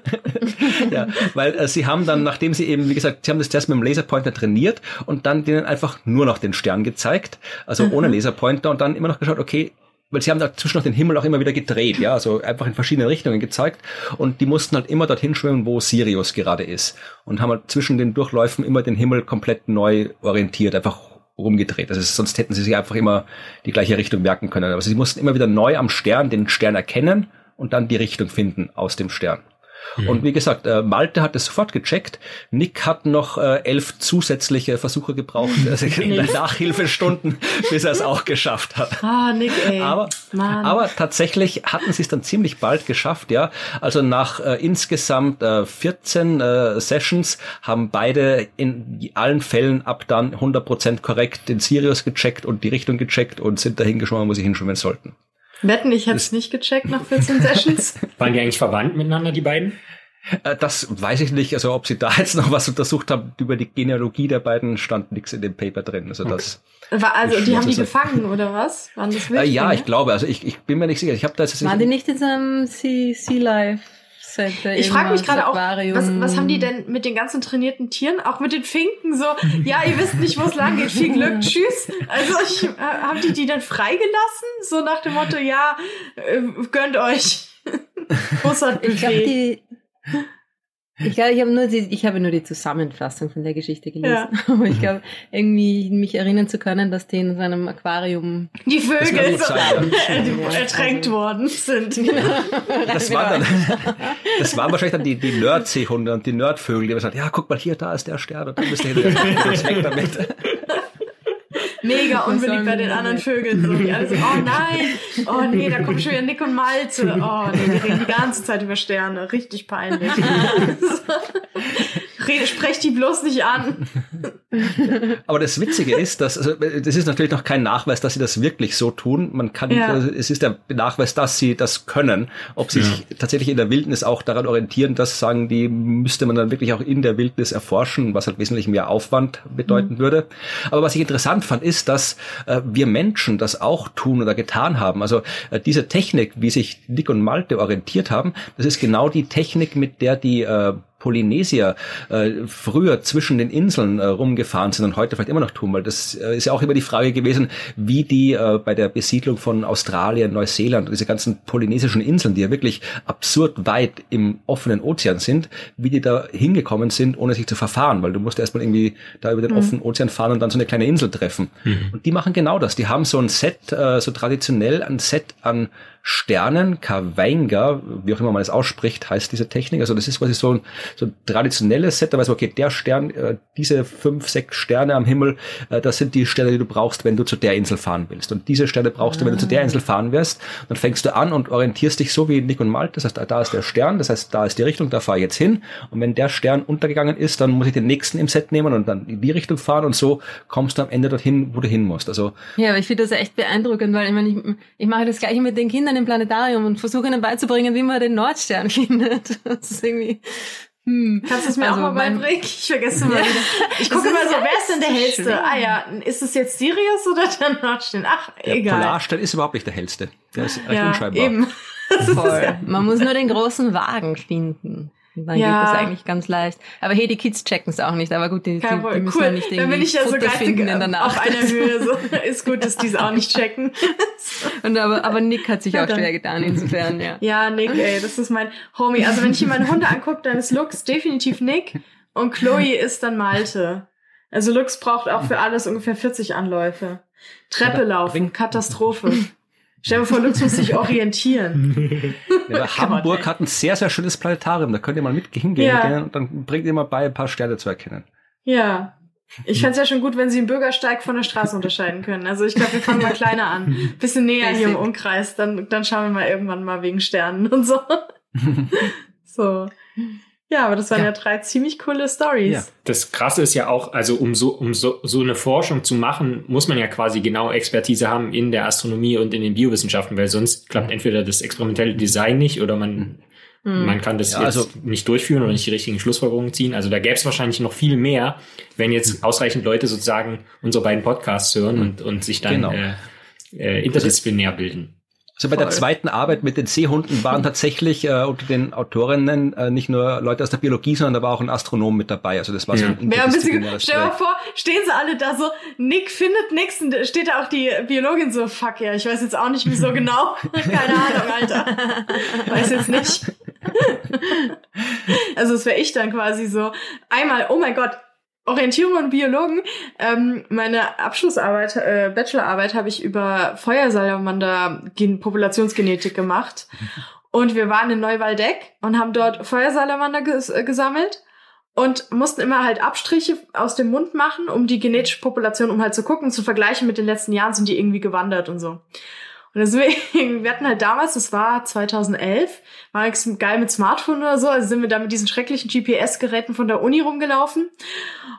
ja, weil äh, sie haben dann, nachdem sie eben, wie gesagt, sie haben das Test mit dem Laserpointer trainiert und dann denen einfach nur noch den Stern gezeigt, also mhm. ohne Laserpointer und dann immer noch geschaut, okay, weil sie haben dazwischen noch den Himmel auch immer wieder gedreht, ja, also einfach in verschiedene Richtungen gezeigt und die mussten halt immer dorthin schwimmen, wo Sirius gerade ist und haben halt zwischen den Durchläufen immer den Himmel komplett neu orientiert, einfach rumgedreht. Also sonst hätten sie sich einfach immer die gleiche Richtung merken können. Aber sie mussten immer wieder neu am Stern den Stern erkennen und dann die Richtung finden aus dem Stern. Mhm. Und wie gesagt, äh, Malte hat es sofort gecheckt. Nick hat noch äh, elf zusätzliche Versuche gebraucht, also Nachhilfestunden, bis er es auch geschafft hat. Ah, Nick, ey. Aber, aber tatsächlich hatten sie es dann ziemlich bald geschafft, ja. Also nach äh, insgesamt äh, 14 äh, Sessions haben beide in allen Fällen ab dann 100% korrekt den Sirius gecheckt und die Richtung gecheckt und sind dahin geschwommen, wo sie hinschwimmen sollten. Wetten, ich hätte es nicht gecheckt nach 14 Sessions. Waren die eigentlich verwandt miteinander, die beiden? Äh, das weiß ich nicht. Also ob sie da jetzt noch was untersucht haben über die Genealogie der beiden, stand nichts in dem Paper drin. Also das. War, also die haben die gefangen oder was? Waren das wirklich? Äh, ja, ich glaube. Also ich, ich bin mir nicht sicher. Ich habe das. Waren die nicht in Sea, sea Life? Center ich frage mich gerade auch, was, was haben die denn mit den ganzen trainierten Tieren, auch mit den Finken so, ja, ihr wisst nicht, wo es lang geht, viel Glück, tschüss. Also ich, äh, haben die die dann freigelassen? So nach dem Motto, ja, äh, gönnt euch. ich glaube, die, ich glaube, ich habe nur die, ich habe nur die Zusammenfassung von der Geschichte gelesen. Ja. Aber ich glaube, irgendwie mich erinnern zu können, dass die in so einem Aquarium die Vögel so ertränkt worden sind. Das waren dann, das waren wahrscheinlich dann die, die Nerdseehunde und die Nerdvögel, die haben gesagt, ja, guck mal, hier, da ist der Stern und dann bist du hinterher. damit mega unbeliebt bei den anderen Vögeln. So, die alle so, oh nein, oh nee, da kommt schon wieder Nick und Malte. Oh nee, die reden die ganze Zeit über Sterne. Richtig peinlich. Rede, sprech die bloß nicht an. Aber das Witzige ist, dass also das ist natürlich noch kein Nachweis, dass sie das wirklich so tun. Man kann, ja. also es ist der Nachweis, dass sie das können. Ob sie ja. sich tatsächlich in der Wildnis auch daran orientieren, das sagen die, müsste man dann wirklich auch in der Wildnis erforschen, was halt wesentlich mehr Aufwand bedeuten mhm. würde. Aber was ich interessant fand, ist, dass äh, wir Menschen das auch tun oder getan haben. Also äh, diese Technik, wie sich Nick und Malte orientiert haben, das ist genau die Technik, mit der die äh, Polynesier äh, früher zwischen den Inseln äh, rumgefahren sind und heute vielleicht immer noch tun, weil das äh, ist ja auch immer die Frage gewesen, wie die äh, bei der Besiedlung von Australien, Neuseeland und diese ganzen polynesischen Inseln, die ja wirklich absurd weit im offenen Ozean sind, wie die da hingekommen sind, ohne sich zu verfahren, weil du musst erstmal irgendwie da über den mhm. offenen Ozean fahren und dann so eine kleine Insel treffen. Mhm. Und die machen genau das. Die haben so ein Set, äh, so traditionell ein Set an Sternen, Kawainga, wie auch immer man es ausspricht, heißt diese Technik. Also das ist quasi so ein, so ein traditionelles Set, da weiß man, okay, der Stern, äh, diese fünf, sechs Sterne am Himmel, äh, das sind die Sterne, die du brauchst, wenn du zu der Insel fahren willst. Und diese Sterne brauchst du, wenn du zu der ah. Insel fahren wirst. Dann fängst du an und orientierst dich so wie Nick und Malte. Das heißt, da ist der Stern, das heißt, da ist die Richtung, da fahre ich jetzt hin. Und wenn der Stern untergegangen ist, dann muss ich den nächsten im Set nehmen und dann in die Richtung fahren und so kommst du am Ende dorthin, wo du hin musst. Also ja, aber ich finde das echt beeindruckend, weil ich meine, ich, ich mache das gleiche mit den Kindern im Planetarium und versuche ihnen beizubringen, wie man den Nordstern findet. Das ist irgendwie hm. Kannst du es mir also auch mal beibringen? Ich vergesse mal wieder. Ich gucke mal so, wer ist denn der hellste? Schwierig. Ah ja, ist es jetzt Sirius oder der Nordstern? Ach, der egal. Der Polarstern ist überhaupt nicht der hellste. Der ist recht ja, unscheinbar. Eben. Voll. Man muss nur den großen Wagen finden. Dann ja. geht das eigentlich ganz leicht. Aber hey, die Kids checken es auch nicht. Aber gut, die, die, die müssen cool. ja nicht irgendwie Dann bin ich ja so finden in der Nacht. auf einer Höhe. So. Ist gut, dass die es auch nicht checken. Und aber, aber Nick hat sich ja, auch schwer getan, insofern, ja. Ja, Nick, ey, das ist mein Homie. Also wenn ich hier meine Hunde angucke, dann ist Lux definitiv Nick und Chloe ist dann Malte. Also Lux braucht auch für alles ungefähr 40 Anläufe. Treppe laufen, Katastrophe. Stell dir vor, Lutz muss sich orientieren. Ja, Hamburg hat ein sehr, sehr schönes Planetarium. Da könnt ihr mal mit hingehen ja. und dann bringt ihr mal bei, ein paar Sterne zu erkennen. Ja. Ich fände ja schon gut, wenn sie einen Bürgersteig von der Straße unterscheiden können. Also ich glaube, wir fangen mal kleiner an. Bisschen näher hier im Umkreis. Dann, dann schauen wir mal irgendwann mal wegen Sternen und so. so. Ja, aber das waren ja, ja drei ziemlich coole Stories. Ja. Das Krasse ist ja auch, also um so, um so, so eine Forschung zu machen, muss man ja quasi genau Expertise haben in der Astronomie und in den Biowissenschaften, weil sonst klappt entweder das experimentelle Design nicht oder man, mhm. man kann das ja, jetzt also, nicht durchführen oder nicht die richtigen Schlussfolgerungen ziehen. Also da gäbe es wahrscheinlich noch viel mehr, wenn jetzt mhm. ausreichend Leute sozusagen unsere beiden Podcasts hören mhm. und, und sich dann genau. äh, äh, interdisziplinär bilden. Also bei Voll. der zweiten Arbeit mit den Seehunden waren tatsächlich äh, unter den Autorinnen äh, nicht nur Leute aus der Biologie, sondern da war auch ein Astronom mit dabei. Also das war ja. so ein ja, ein bisschen, Stell dir mal vor, stehen sie alle da so, Nick findet nix und steht da auch die Biologin so, fuck ja, ich weiß jetzt auch nicht wieso genau. Keine Ahnung, Alter. weiß jetzt nicht. also das wäre ich dann quasi so. Einmal, oh mein Gott, Orientierung und Biologen. Ähm, meine Abschlussarbeit, äh, Bachelorarbeit habe ich über Feuersalamander Populationsgenetik gemacht. Und wir waren in Neuwaldeck und haben dort Feuersalamander ges äh, gesammelt und mussten immer halt Abstriche aus dem Mund machen, um die genetische Population, um halt zu gucken, zu vergleichen mit den letzten Jahren, sind die irgendwie gewandert und so. Und deswegen, wir hatten halt damals, das war 2011, war nichts geil mit Smartphone oder so, also sind wir da mit diesen schrecklichen GPS-Geräten von der Uni rumgelaufen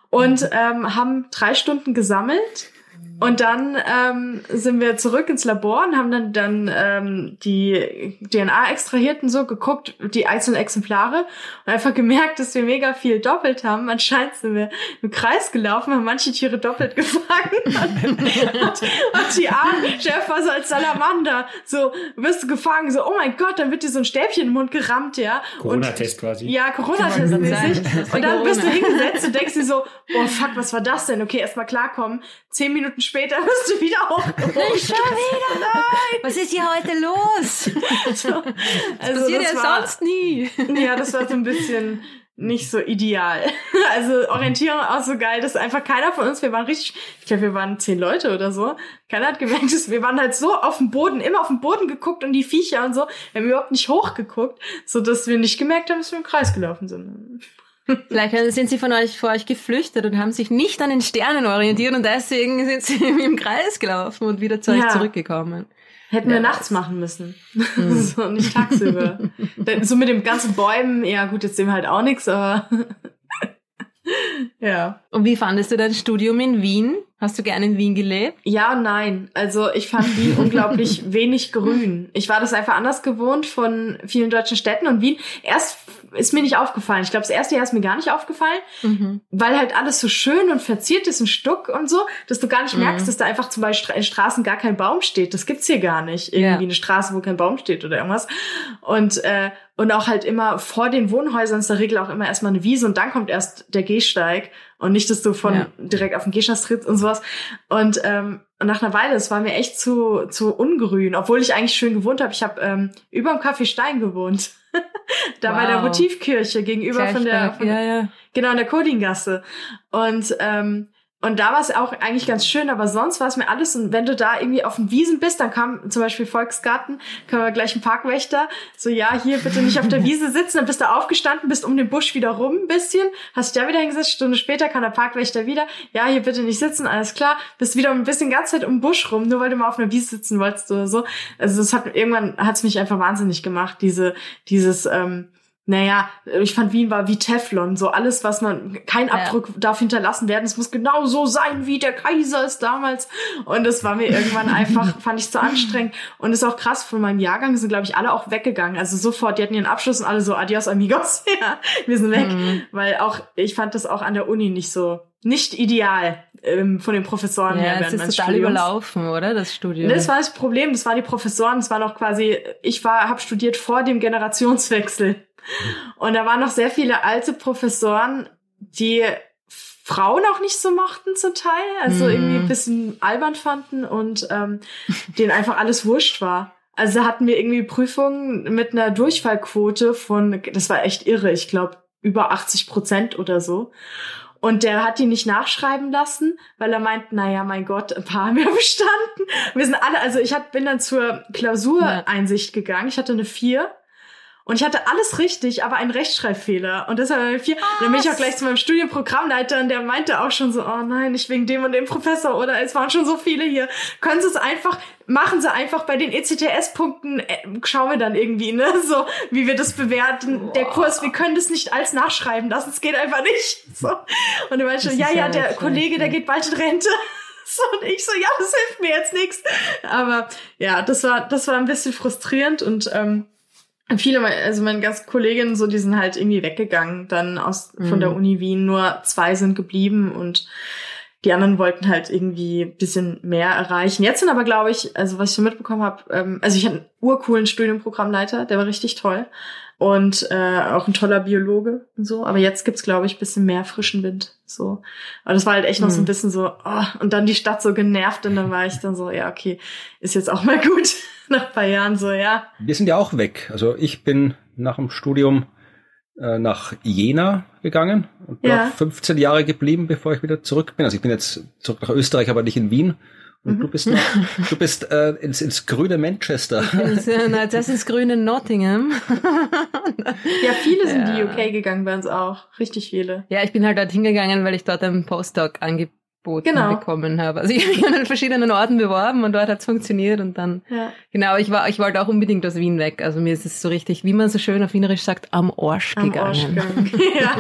und ähm, haben drei Stunden gesammelt und dann ähm, sind wir zurück ins Labor und haben dann, dann ähm, die DNA extrahiert und so, geguckt, die einzelnen Exemplare und einfach gemerkt, dass wir mega viel doppelt haben. Anscheinend sind wir im Kreis gelaufen, haben manche Tiere doppelt gefangen. und, und die Arme, Chef war so als Salamander, so wirst du gefangen, so, oh mein Gott, dann wird dir so ein Stäbchen im Mund gerammt, ja. Corona-Test quasi. Ja, Corona-Test mäßig. Und dann bist du hingesetzt und denkst dir so, oh fuck, was war das denn? Okay, erstmal klarkommen. Zehn Minuten später wirst du wieder hochgeholt. Nicht schon wieder, nein! Was ist hier heute los? so, also das passiert das ja war, sonst nie. Ja, das war so ein bisschen nicht so ideal. Also Orientierung auch so geil, dass einfach keiner von uns, wir waren richtig, ich glaube, wir waren zehn Leute oder so. Keiner hat gemerkt, dass wir waren halt so auf dem Boden, immer auf dem Boden geguckt und die Viecher und so. Wir haben überhaupt nicht hochgeguckt, so dass wir nicht gemerkt haben, dass wir im Kreis gelaufen sind. Vielleicht sind sie von euch vor euch geflüchtet und haben sich nicht an den Sternen orientiert und deswegen sind sie im Kreis gelaufen und wieder zu euch zurückgekommen. Hätten ja. wir nachts machen müssen. Mhm. so, nicht tagsüber. so mit dem ganzen Bäumen, ja gut, jetzt sehen wir halt auch nichts, aber. Ja. Und wie fandest du dein Studium in Wien? Hast du gerne in Wien gelebt? Ja nein. Also ich fand Wien unglaublich wenig grün. Ich war das einfach anders gewohnt von vielen deutschen Städten und Wien. Erst ist mir nicht aufgefallen. Ich glaube, das erste Jahr ist mir gar nicht aufgefallen, mhm. weil halt alles so schön und verziert ist, ein Stuck und so, dass du gar nicht merkst, mhm. dass da einfach zum Beispiel in Straßen gar kein Baum steht. Das gibt's hier gar nicht. Irgendwie ja. eine Straße, wo kein Baum steht oder irgendwas. Und äh, und auch halt immer vor den Wohnhäusern ist der Regel auch immer erstmal eine Wiese und dann kommt erst der Gehsteig und nicht, dass du von ja. direkt auf den Gehsteig trittst und sowas. Und ähm, nach einer Weile, es war mir echt zu, zu ungrün, obwohl ich eigentlich schön gewohnt habe. Ich habe ähm, über dem Café Stein gewohnt. da wow. bei der Motivkirche gegenüber Sehr von der, von, ja, ja. genau in der Kodingasse. Und ähm, und da war es auch eigentlich ganz schön, aber sonst war es mir alles. Und wenn du da irgendwie auf den Wiesen bist, dann kam zum Beispiel Volksgarten, kam wir gleich ein Parkwächter, so ja, hier bitte nicht auf der Wiese sitzen. Dann bist du aufgestanden, bist um den Busch wieder rum ein bisschen, hast dich da wieder hingesetzt, Stunde später kam der Parkwächter wieder, ja, hier bitte nicht sitzen, alles klar, bist wieder ein bisschen ganz Zeit um den Busch rum, nur weil du mal auf einer Wiese sitzen wolltest oder so. Also das hat irgendwann hat's mich einfach wahnsinnig gemacht, diese, dieses, ähm, naja, ich fand Wien war wie Teflon, so alles, was man, kein Abdruck ja. darf hinterlassen werden, es muss genau so sein, wie der Kaiser es damals. Und das war mir irgendwann einfach, fand ich zu anstrengend. Und ist auch krass, von meinem Jahrgang sind, glaube ich, alle auch weggegangen. Also sofort, die hatten ihren Abschluss und alle so, adios amigos, ja, wir sind weg. Mhm. Weil auch, ich fand das auch an der Uni nicht so, nicht ideal ähm, von den Professoren ja, her. Ja, es ist total Studiums. überlaufen, oder, das Studium? Das war das Problem, das waren die Professoren, das war noch quasi, ich war, habe studiert vor dem Generationswechsel. Und da waren noch sehr viele alte Professoren, die Frauen auch nicht so mochten zum Teil, also mhm. irgendwie ein bisschen albern fanden und ähm, denen einfach alles wurscht war. Also hatten wir irgendwie Prüfungen mit einer Durchfallquote von, das war echt irre, ich glaube über 80 Prozent oder so. Und der hat die nicht nachschreiben lassen, weil er meint, naja, mein Gott, ein paar haben ja bestanden. Wir sind alle, also ich hat, bin dann zur Klausureinsicht gegangen. Ich hatte eine vier und ich hatte alles richtig, aber einen Rechtschreibfehler. Und deshalb habe ich vier. Dann bin ich auch gleich zu meinem Studienprogrammleiter und der meinte auch schon so, oh nein, nicht wegen dem und dem Professor oder es waren schon so viele hier. Können Sie es einfach, machen Sie einfach bei den ECTS-Punkten, äh, schauen wir dann irgendwie, ne, so, wie wir das bewerten. Wow. Der Kurs, wir können das nicht als nachschreiben lassen, es geht einfach nicht. So. Und er meinte schon, ja, ja, der Kollege, der geht bald in Rente. So, und ich so, ja, das hilft mir jetzt nichts. Aber ja, das war, das war ein bisschen frustrierend und ähm, viele, also meine ganzen Kolleginnen, so, die sind halt irgendwie weggegangen, dann aus, mhm. von der mhm. Uni Wien. Nur zwei sind geblieben und die anderen wollten halt irgendwie ein bisschen mehr erreichen. Jetzt sind aber, glaube ich, also was ich so mitbekommen habe, ähm, also ich hatte einen urcoolen Studienprogrammleiter, der war richtig toll und äh, auch ein toller Biologe und so. Aber jetzt gibt's glaube ich bisschen mehr frischen Wind. So, aber das war halt echt noch so ein mhm. bisschen so. Oh, und dann die Stadt so genervt und dann war ich dann so, ja okay, ist jetzt auch mal gut nach paar Jahren so, ja. Wir sind ja auch weg. Also ich bin nach dem Studium äh, nach Jena gegangen und ja. 15 Jahre geblieben, bevor ich wieder zurück bin. Also ich bin jetzt zurück nach Österreich, aber nicht in Wien. Und mhm. du bist, noch, du bist äh, ins, ins grüne Manchester. Ich bin, äh, das ist grüne Nottingham. ja, viele sind ja. die UK gegangen bei uns auch. Richtig viele. Ja, ich bin halt dort hingegangen, weil ich dort einen Postdoc angeboten Boten genau. bekommen habe. Also ich habe mich an verschiedenen Orten beworben und dort hat es funktioniert und dann ja. genau, ich war ich wollte auch unbedingt aus Wien weg. Also mir ist es so richtig, wie man so schön auf Wienerisch sagt, am Arsch am gegangen. Arsch gegangen. ja.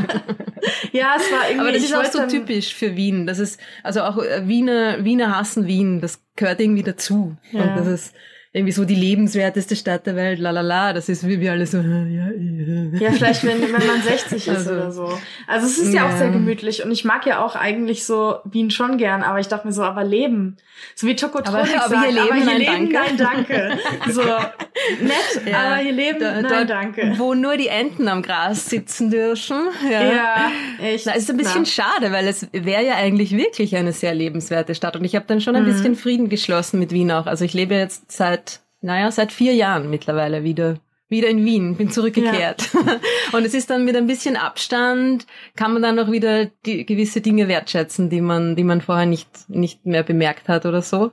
ja, es war irgendwie Aber das ist auch so typisch für Wien. Das ist also auch äh, Wiener Wiener hassen Wien, das gehört irgendwie dazu. Ja. Und das ist irgendwie so die lebenswerteste Stadt der Welt, la la la, das ist wie wir alle so, ja, ja. ja vielleicht wenn, wenn man 60 ist also, oder so. Also es ist ja, ja, auch sehr gemütlich und ich mag ja auch eigentlich so Wien schon gern, aber ich dachte mir so, aber leben, so wie Tokotronik aber, aber hier leben, aber hier nein, leben danke. nein, danke. So nett, ja, aber hier leben, da, nein, dort, danke. Wo nur die Enten am Gras sitzen dürfen. Ja, ja echt. Das ist ein bisschen klar. schade, weil es wäre ja eigentlich wirklich eine sehr lebenswerte Stadt und ich habe dann schon ein mhm. bisschen Frieden geschlossen mit Wien auch. Also ich lebe jetzt seit naja, seit vier Jahren mittlerweile wieder wieder in Wien, bin zurückgekehrt. Ja. Und es ist dann mit ein bisschen Abstand, kann man dann auch wieder die gewisse Dinge wertschätzen, die man, die man vorher nicht, nicht mehr bemerkt hat oder so.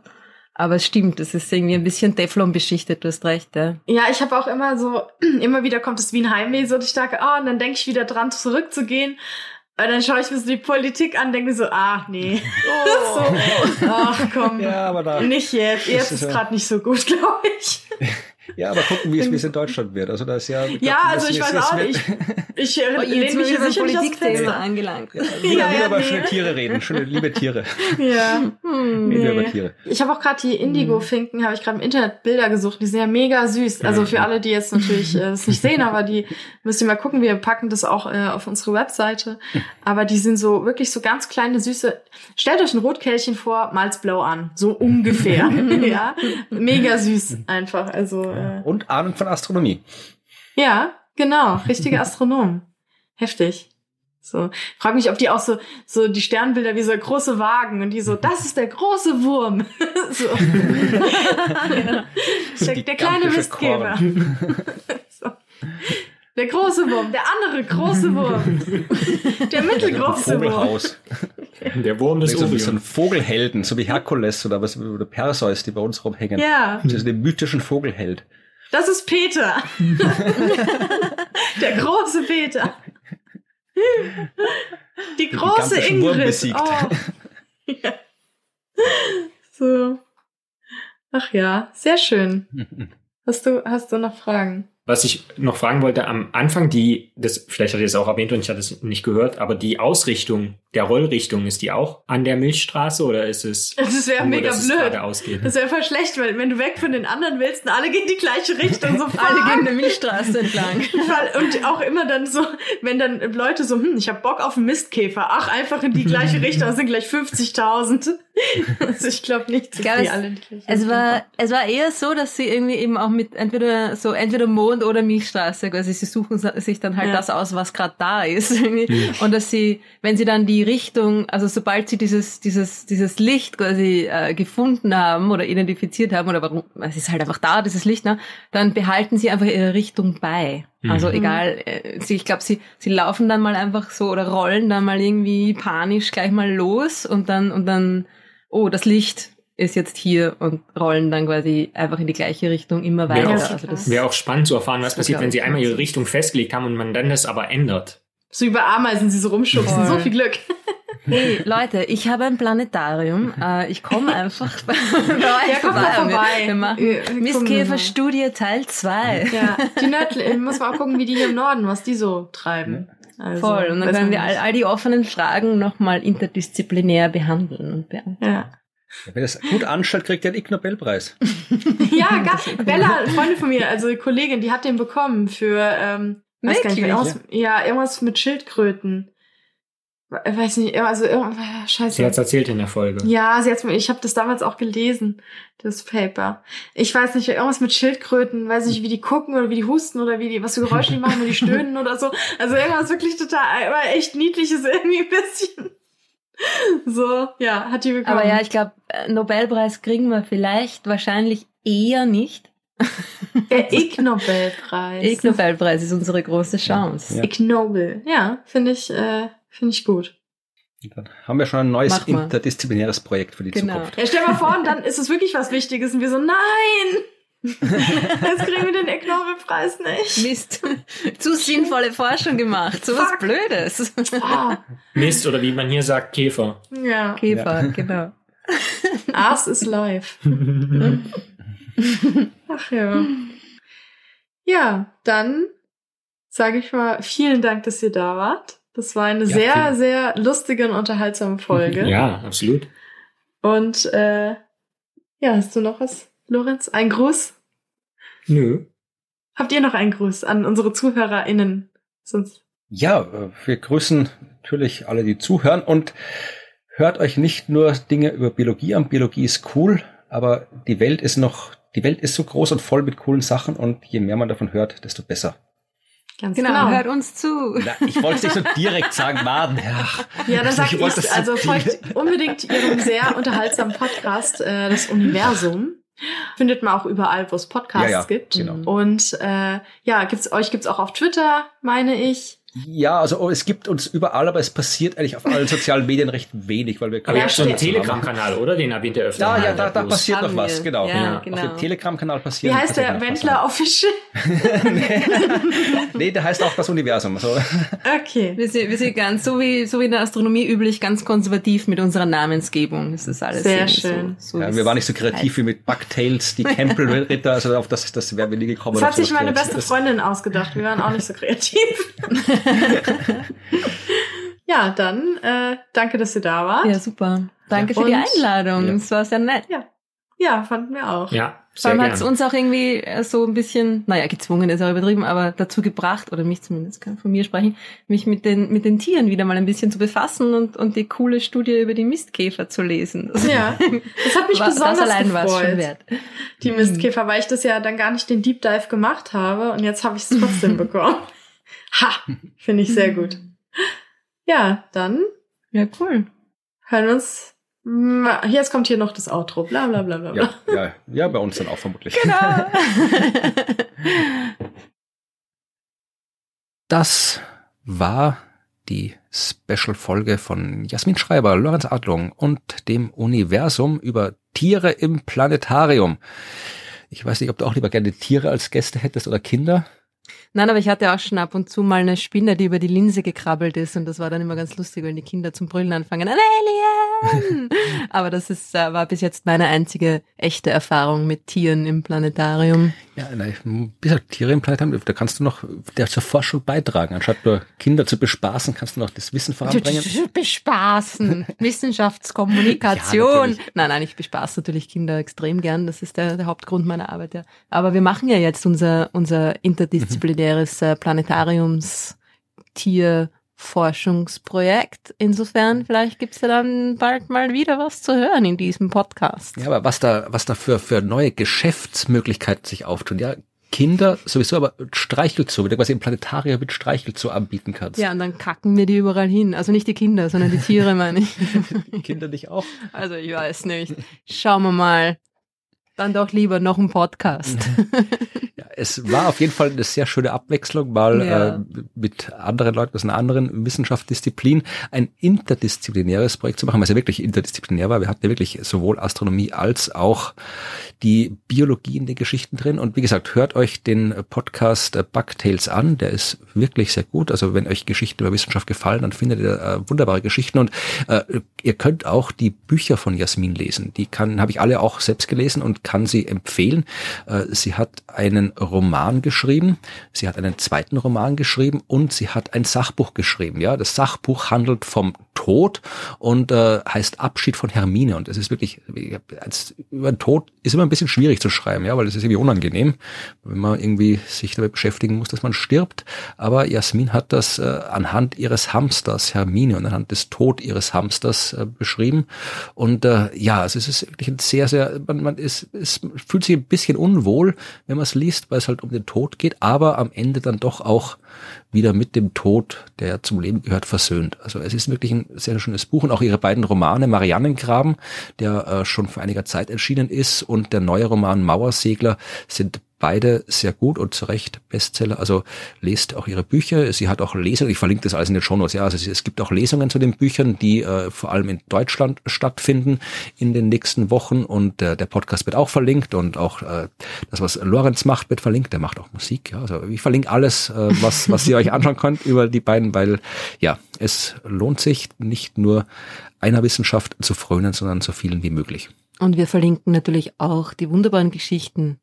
Aber es stimmt, es ist irgendwie ein bisschen Teflon beschichtet, du hast recht, ja. Ja, ich habe auch immer so, immer wieder kommt es wie ein Heimweh, so ich denke, ah, oh, und dann denke ich wieder dran, zurückzugehen. Und dann schaue ich mir so die Politik an, denke so, ach nee. Oh. so, ach komm, ja, aber da nicht jetzt. Jetzt ist es gerade nicht so gut, glaube ich. Ja, aber gucken, wie es, wie es in Deutschland wird. Also da ist ja. Ja, also ich weiß auch nicht. Ich äh, Oh, lehne mich hier wir sicher nicht aus dem Politikthema Fenster. angelangt. Wieder, Ja, wieder ja, über nee. schöne Tiere reden. Schöne, liebe Tiere. Ja. Hm. Nee. über Tiere. Ich habe auch gerade die Indigo-Finken, habe ich gerade im Internet Bilder gesucht. Die sind ja mega süß. Also für alle, die jetzt natürlich äh, das nicht sehen, aber die müsst ihr mal gucken. Wir packen das auch äh, auf unsere Webseite. Aber die sind so wirklich so ganz kleine, süße. Stellt euch ein Rotkehlchen vor, malt's blau an. So ungefähr. ja. Mega süß einfach. Also äh, Und Ahnung von Astronomie. ja, genau. Richtige Astronomen. Heftig. So, frag mich, ob die auch so so die Sternbilder wie so große Wagen und die so, das ist der große Wurm. so. ja. der, der kleine Mistgeber. so. Der große Wurm, der andere große Wurm, der mittelgroße Wurm. Vogelhaus. Der Wurm des So, so ein Vogelhelden, so wie Herkules oder was oder Perseus, die bei uns rumhängen. Ja, Das ist der mythischen Vogelheld. das ist Peter. der große Peter. Die große Wurm Ingrid. besiegt. Oh. Ja. So. Ach ja, sehr schön. Hast du, hast du noch Fragen? Was ich noch fragen wollte, am Anfang die, das, vielleicht hat ihr es auch erwähnt und ich hatte es nicht gehört, aber die Ausrichtung der Rollrichtung, ist die auch an der Milchstraße oder ist es Das wäre mega dass es blöd. Das wäre voll schlecht, weil wenn du weg von den anderen willst und alle gehen die gleiche Richtung, so Alle gehen der Milchstraße entlang. Und auch immer dann so, wenn dann Leute so, hm, ich hab Bock auf einen Mistkäfer, ach, einfach in die gleiche Richtung, das sind gleich 50.000. Also ich glaube nicht, dass Ich glaub, die es- alle in die gleiche Es Richtung war, es war eher so, dass sie irgendwie eben auch mit entweder so entweder Mond oder Milchstraße, quasi sie suchen sich dann halt Ja. das aus, was gerade da ist. Irgendwie. Und dass sie, wenn sie dann die Richtung, also sobald sie dieses, dieses, dieses Licht quasi äh, gefunden haben oder identifiziert haben, oder warum, es ist halt einfach da, dieses Licht, ne, dann behalten sie einfach ihre Richtung bei. Also Mhm. egal, äh, sie, ich glaube, sie, sie laufen dann mal einfach so oder rollen dann mal irgendwie panisch gleich mal los und dann, und dann, oh, das Licht ist jetzt hier und rollen dann quasi einfach in die gleiche Richtung immer Wäre weiter. auch- also das, Wäre auch spannend zu erfahren, was passiert, wenn sie einmal ihre Richtung festgelegt haben und man dann das aber ändert. So über Ameisen, sie so rumschubsen, Voll. so viel Glück. hey Leute, ich habe ein Planetarium. Äh, ich komme einfach bei euch Ja, komm wir- vorbei. Wir machen gucken Mistkäfer-Studie Teil 2. Ja, die Nördli, muss man auch gucken, wie die hier im Norden, was die so treiben. Also, Voll. Und dann können man wir all, all die offenen Fragen nochmal interdisziplinär behandeln. Und beantworten. Ja. Wer das gut anstellt, kriegt den Ig Nobelpreis. Ja, gar, Bella, eine Freundin von mir, also eine Kollegin, die hat den bekommen für, ähm, gar nicht, Wirklich? irgendwas, ja, irgendwas mit Schildkröten. We- Weiß nicht, also irgendwas, Sie hat es scheiße. erzählt in der Folge. Ja, sie hat's ich habe das damals auch gelesen, das Paper. Ich weiß nicht, irgendwas mit Schildkröten, weiß nicht, wie die gucken oder wie die husten oder wie die, was für Geräusche die machen, wenn die stöhnen oder so. Also irgendwas wirklich total, aber echt niedliches irgendwie ein bisschen. So, ja, hat die bekommen. Aber ja, ich glaube, Nobelpreis kriegen wir vielleicht wahrscheinlich eher nicht. Der Ig Nobelpreis. Ig Nobelpreis ist unsere große Chance. Ja. Ig Nobel. Ja, finde ich, äh, finde ich gut. Dann haben wir schon ein neues interdisziplinäres Projekt für die Genau. Zukunft. Ja, stell mal vor, und dann ist es wirklich was Wichtiges und wir so, nein! Jetzt kriegen wir den Ig Nobelpreis nicht. Mist. Zu sinnvolle Forschung gemacht. So was. Blödes. Ah, Mist oder wie man hier sagt, Käfer. ja, Käfer, genau. Ars ist live. Ach ja. Ja, dann sage ich mal vielen Dank, dass ihr da wart. Das war eine Ja, sehr, vielen- sehr lustige und unterhaltsame Folge. ja, absolut. Und äh, ja, hast du noch was, Lorenz? Ein Gruß? Nö. Habt ihr noch einen Gruß an unsere ZuhörerInnen? Sonst. Ja, wir grüßen natürlich alle, die zuhören und hört euch nicht nur Dinge über Biologie an. Biologie ist cool, aber die Welt ist noch, die Welt ist so groß und voll mit coolen Sachen und je mehr man davon hört, desto besser. Ganz Genau, genau. hört uns zu. Na, ich wollte es nicht so direkt sagen, Mann. Ja. Ja, dann sag Ich ich, das also subtil. folgt unbedingt ihrem sehr unterhaltsamen Podcast, äh, das Universum. Findet man auch überall, wo es Podcasts Ja, ja, gibt. genau. Und äh, ja, gibt's euch gibt's auch auf Twitter, meine ich. Ja, also oh, es gibt uns überall, aber es passiert eigentlich auf allen sozialen Medien recht wenig, weil wir Aber ihr habt schon einen Telegram-Kanal, oder? Den erwähnt ihr öfter. Ja, ja, da, da passiert noch was, wir. genau. Ja, Auf genau. dem Telegram-Kanal passiert Wie heißt der? passiert. Wendler Official? Nee, der heißt auch das Universum. Also, Okay. Wir sind, wir sind ganz, so wie, so wie in der Astronomie üblich, ganz konservativ mit unserer Namensgebung. Das ist alles Sehr schön. So, so ja, wir waren nicht so kreativ wie mit Bucktails, die Campbell-Ritter, also auf das, das wären wir nie gekommen. Das hat sich meine beste Freundin ausgedacht. Wir waren auch nicht so kreativ. ja, dann äh, danke, dass ihr da wart. Ja, super. Danke für die Und- Einladung. Ja. Es war sehr nett. Ja, fanden wir auch. Ja, Vor sehr allem hat es uns auch irgendwie äh, so ein bisschen, naja, gezwungen ist auch übertrieben, aber dazu gebracht, oder mich zumindest, kann von mir sprechen, mich mit den, mit den Tieren wieder mal ein bisschen zu befassen und, und die coole Studie über die Mistkäfer zu lesen. Das Ja, das hat mich war, besonders das allein war es schon gefreut. wert. Die Mistkäfer, weil ich das ja dann gar nicht den Deep Dive gemacht habe und jetzt habe ich es trotzdem bekommen. Ha, finde ich sehr gut. Ja, dann Ja, cool. hören wir uns. Jetzt kommt hier noch das Outro. Bla bla bla bla. bla. Ja, ja, ja, bei uns dann auch vermutlich. Genau. Das war die Special-Folge von Jasmin Schreiber, Lorenz Adlung und dem Universum über Tiere im Planetarium. Ich weiß nicht, ob du auch lieber gerne Tiere als Gäste hättest oder Kinder. Nein, aber ich hatte auch schon ab und zu mal eine Spinne, die über die Linse gekrabbelt ist und das war dann immer ganz lustig, wenn die Kinder zum Brüllen anfangen, ein Alien! aber das ist, äh, war bis jetzt meine einzige echte Erfahrung mit Tieren im Planetarium. Ja, nein, wie gesagt, Tiere im Planetarium, da kannst du noch der zur Forschung beitragen. Anstatt nur Kinder zu bespaßen, kannst du noch das Wissen voranbringen. Bespaßen, Ja, Wissenschaftskommunikation. natürlich. nein, nein, ich bespaße natürlich Kinder extrem gern. Das ist der, der Hauptgrund meiner Arbeit. Ja. Aber wir machen ja jetzt unser, unser interdisziplinäres äh, Planetariumstier-Forschungsprojekt. Insofern, vielleicht gibt's ja dann bald mal wieder was zu hören in diesem Podcast. Ja, aber was da, was da für, für neue Geschäftsmöglichkeiten sich auftun, ja. Kinder sowieso, aber Streichelzoo, wie du quasi im Planetarium mit Streichelzoo anbieten kannst. Ja, und dann kacken wir die überall hin. Also nicht die Kinder, sondern die Tiere, meine ich. Kinder dich auch. Also ich weiß nicht. Schauen wir mal. Dann doch lieber noch ein Podcast. Ja, es war auf jeden Fall eine sehr schöne Abwechslung, mal Ja. äh, mit anderen Leuten aus einer anderen Wissenschaftsdisziplin ein interdisziplinäres Projekt zu machen, was ja wirklich interdisziplinär war. Wir hatten ja wirklich sowohl Astronomie als auch die Biologie in den Geschichten drin. Und wie gesagt, hört euch den Podcast äh, Bugtails an. Der ist wirklich sehr gut. Also wenn euch Geschichten über Wissenschaft gefallen, dann findet ihr äh, wunderbare Geschichten. Und äh, ihr könnt auch die Bücher von Jasmin lesen. Die kann, habe ich alle auch selbst gelesen und kann sie empfehlen. Äh, sie hat einen Roman geschrieben. Sie hat einen zweiten Roman geschrieben und sie hat ein Sachbuch geschrieben. Ja, das Sachbuch handelt vom Tod und äh, heißt Abschied von Hermine. Und es ist wirklich, als, über den Tod ist immer ein bisschen schwierig zu schreiben, ja, weil es ist irgendwie unangenehm, wenn man irgendwie sich damit beschäftigen muss, dass man stirbt. Aber Jasmin hat das äh, anhand ihres Hamsters Hermine und anhand des Tod ihres Hamsters äh, beschrieben. Und äh, ja, es ist wirklich ein sehr, sehr, man, man ist, es fühlt sich ein bisschen unwohl, wenn man es liest, weil es halt um den Tod geht, aber am Ende dann doch auch wieder mit dem Tod, der ja zum Leben gehört, versöhnt. Also es ist wirklich ein sehr schönes Buch und auch ihre beiden Romane, Mariannengraben, der äh, schon vor einiger Zeit erschienen ist und der neue Roman Mauersegler sind beide sehr gut und zu Recht Bestseller. Also lest auch ihre Bücher. Sie hat auch Lesungen. Ich verlinke das alles in den Shownotes. Ja, also es, gibt auch Lesungen zu den Büchern, die äh, vor allem in Deutschland stattfinden in den nächsten Wochen. Und äh, der Podcast wird auch verlinkt und auch äh, das, was Lorenz macht, wird verlinkt. Der macht auch Musik. Ja, also ich verlinke alles, äh, was was ihr euch anschauen könnt über die beiden, weil ja es lohnt sich nicht nur einer Wissenschaft zu frönen, sondern so vielen wie möglich. Und wir verlinken natürlich auch die wunderbaren Geschichten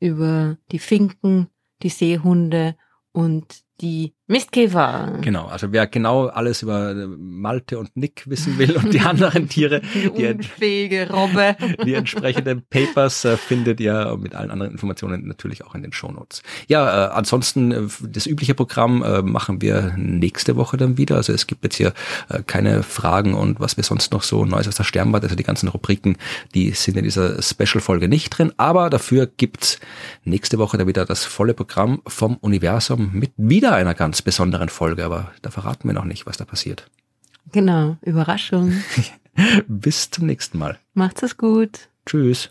über die Finken, die Seehunde und die Mistkäfer. Genau, also wer genau alles über äh, Malte und Nick wissen will und die anderen Tiere, Die die, unfähige Robbe. die entsprechenden Papers äh, findet ihr mit allen anderen Informationen natürlich auch in den Shownotes. Ja, äh, ansonsten äh, das übliche Programm äh, machen wir nächste Woche dann wieder. Also es gibt jetzt hier äh, keine Fragen und was wir sonst noch so Neues aus der Sternwarte, also die ganzen Rubriken, die sind in dieser Special-Folge nicht drin, aber dafür gibt's nächste Woche dann wieder das volle Programm vom Universum mit wieder einer ganz besonderen Folge, aber da verraten wir noch nicht, was da passiert. Genau, Überraschung. Bis zum nächsten Mal. Macht's es gut. Tschüss.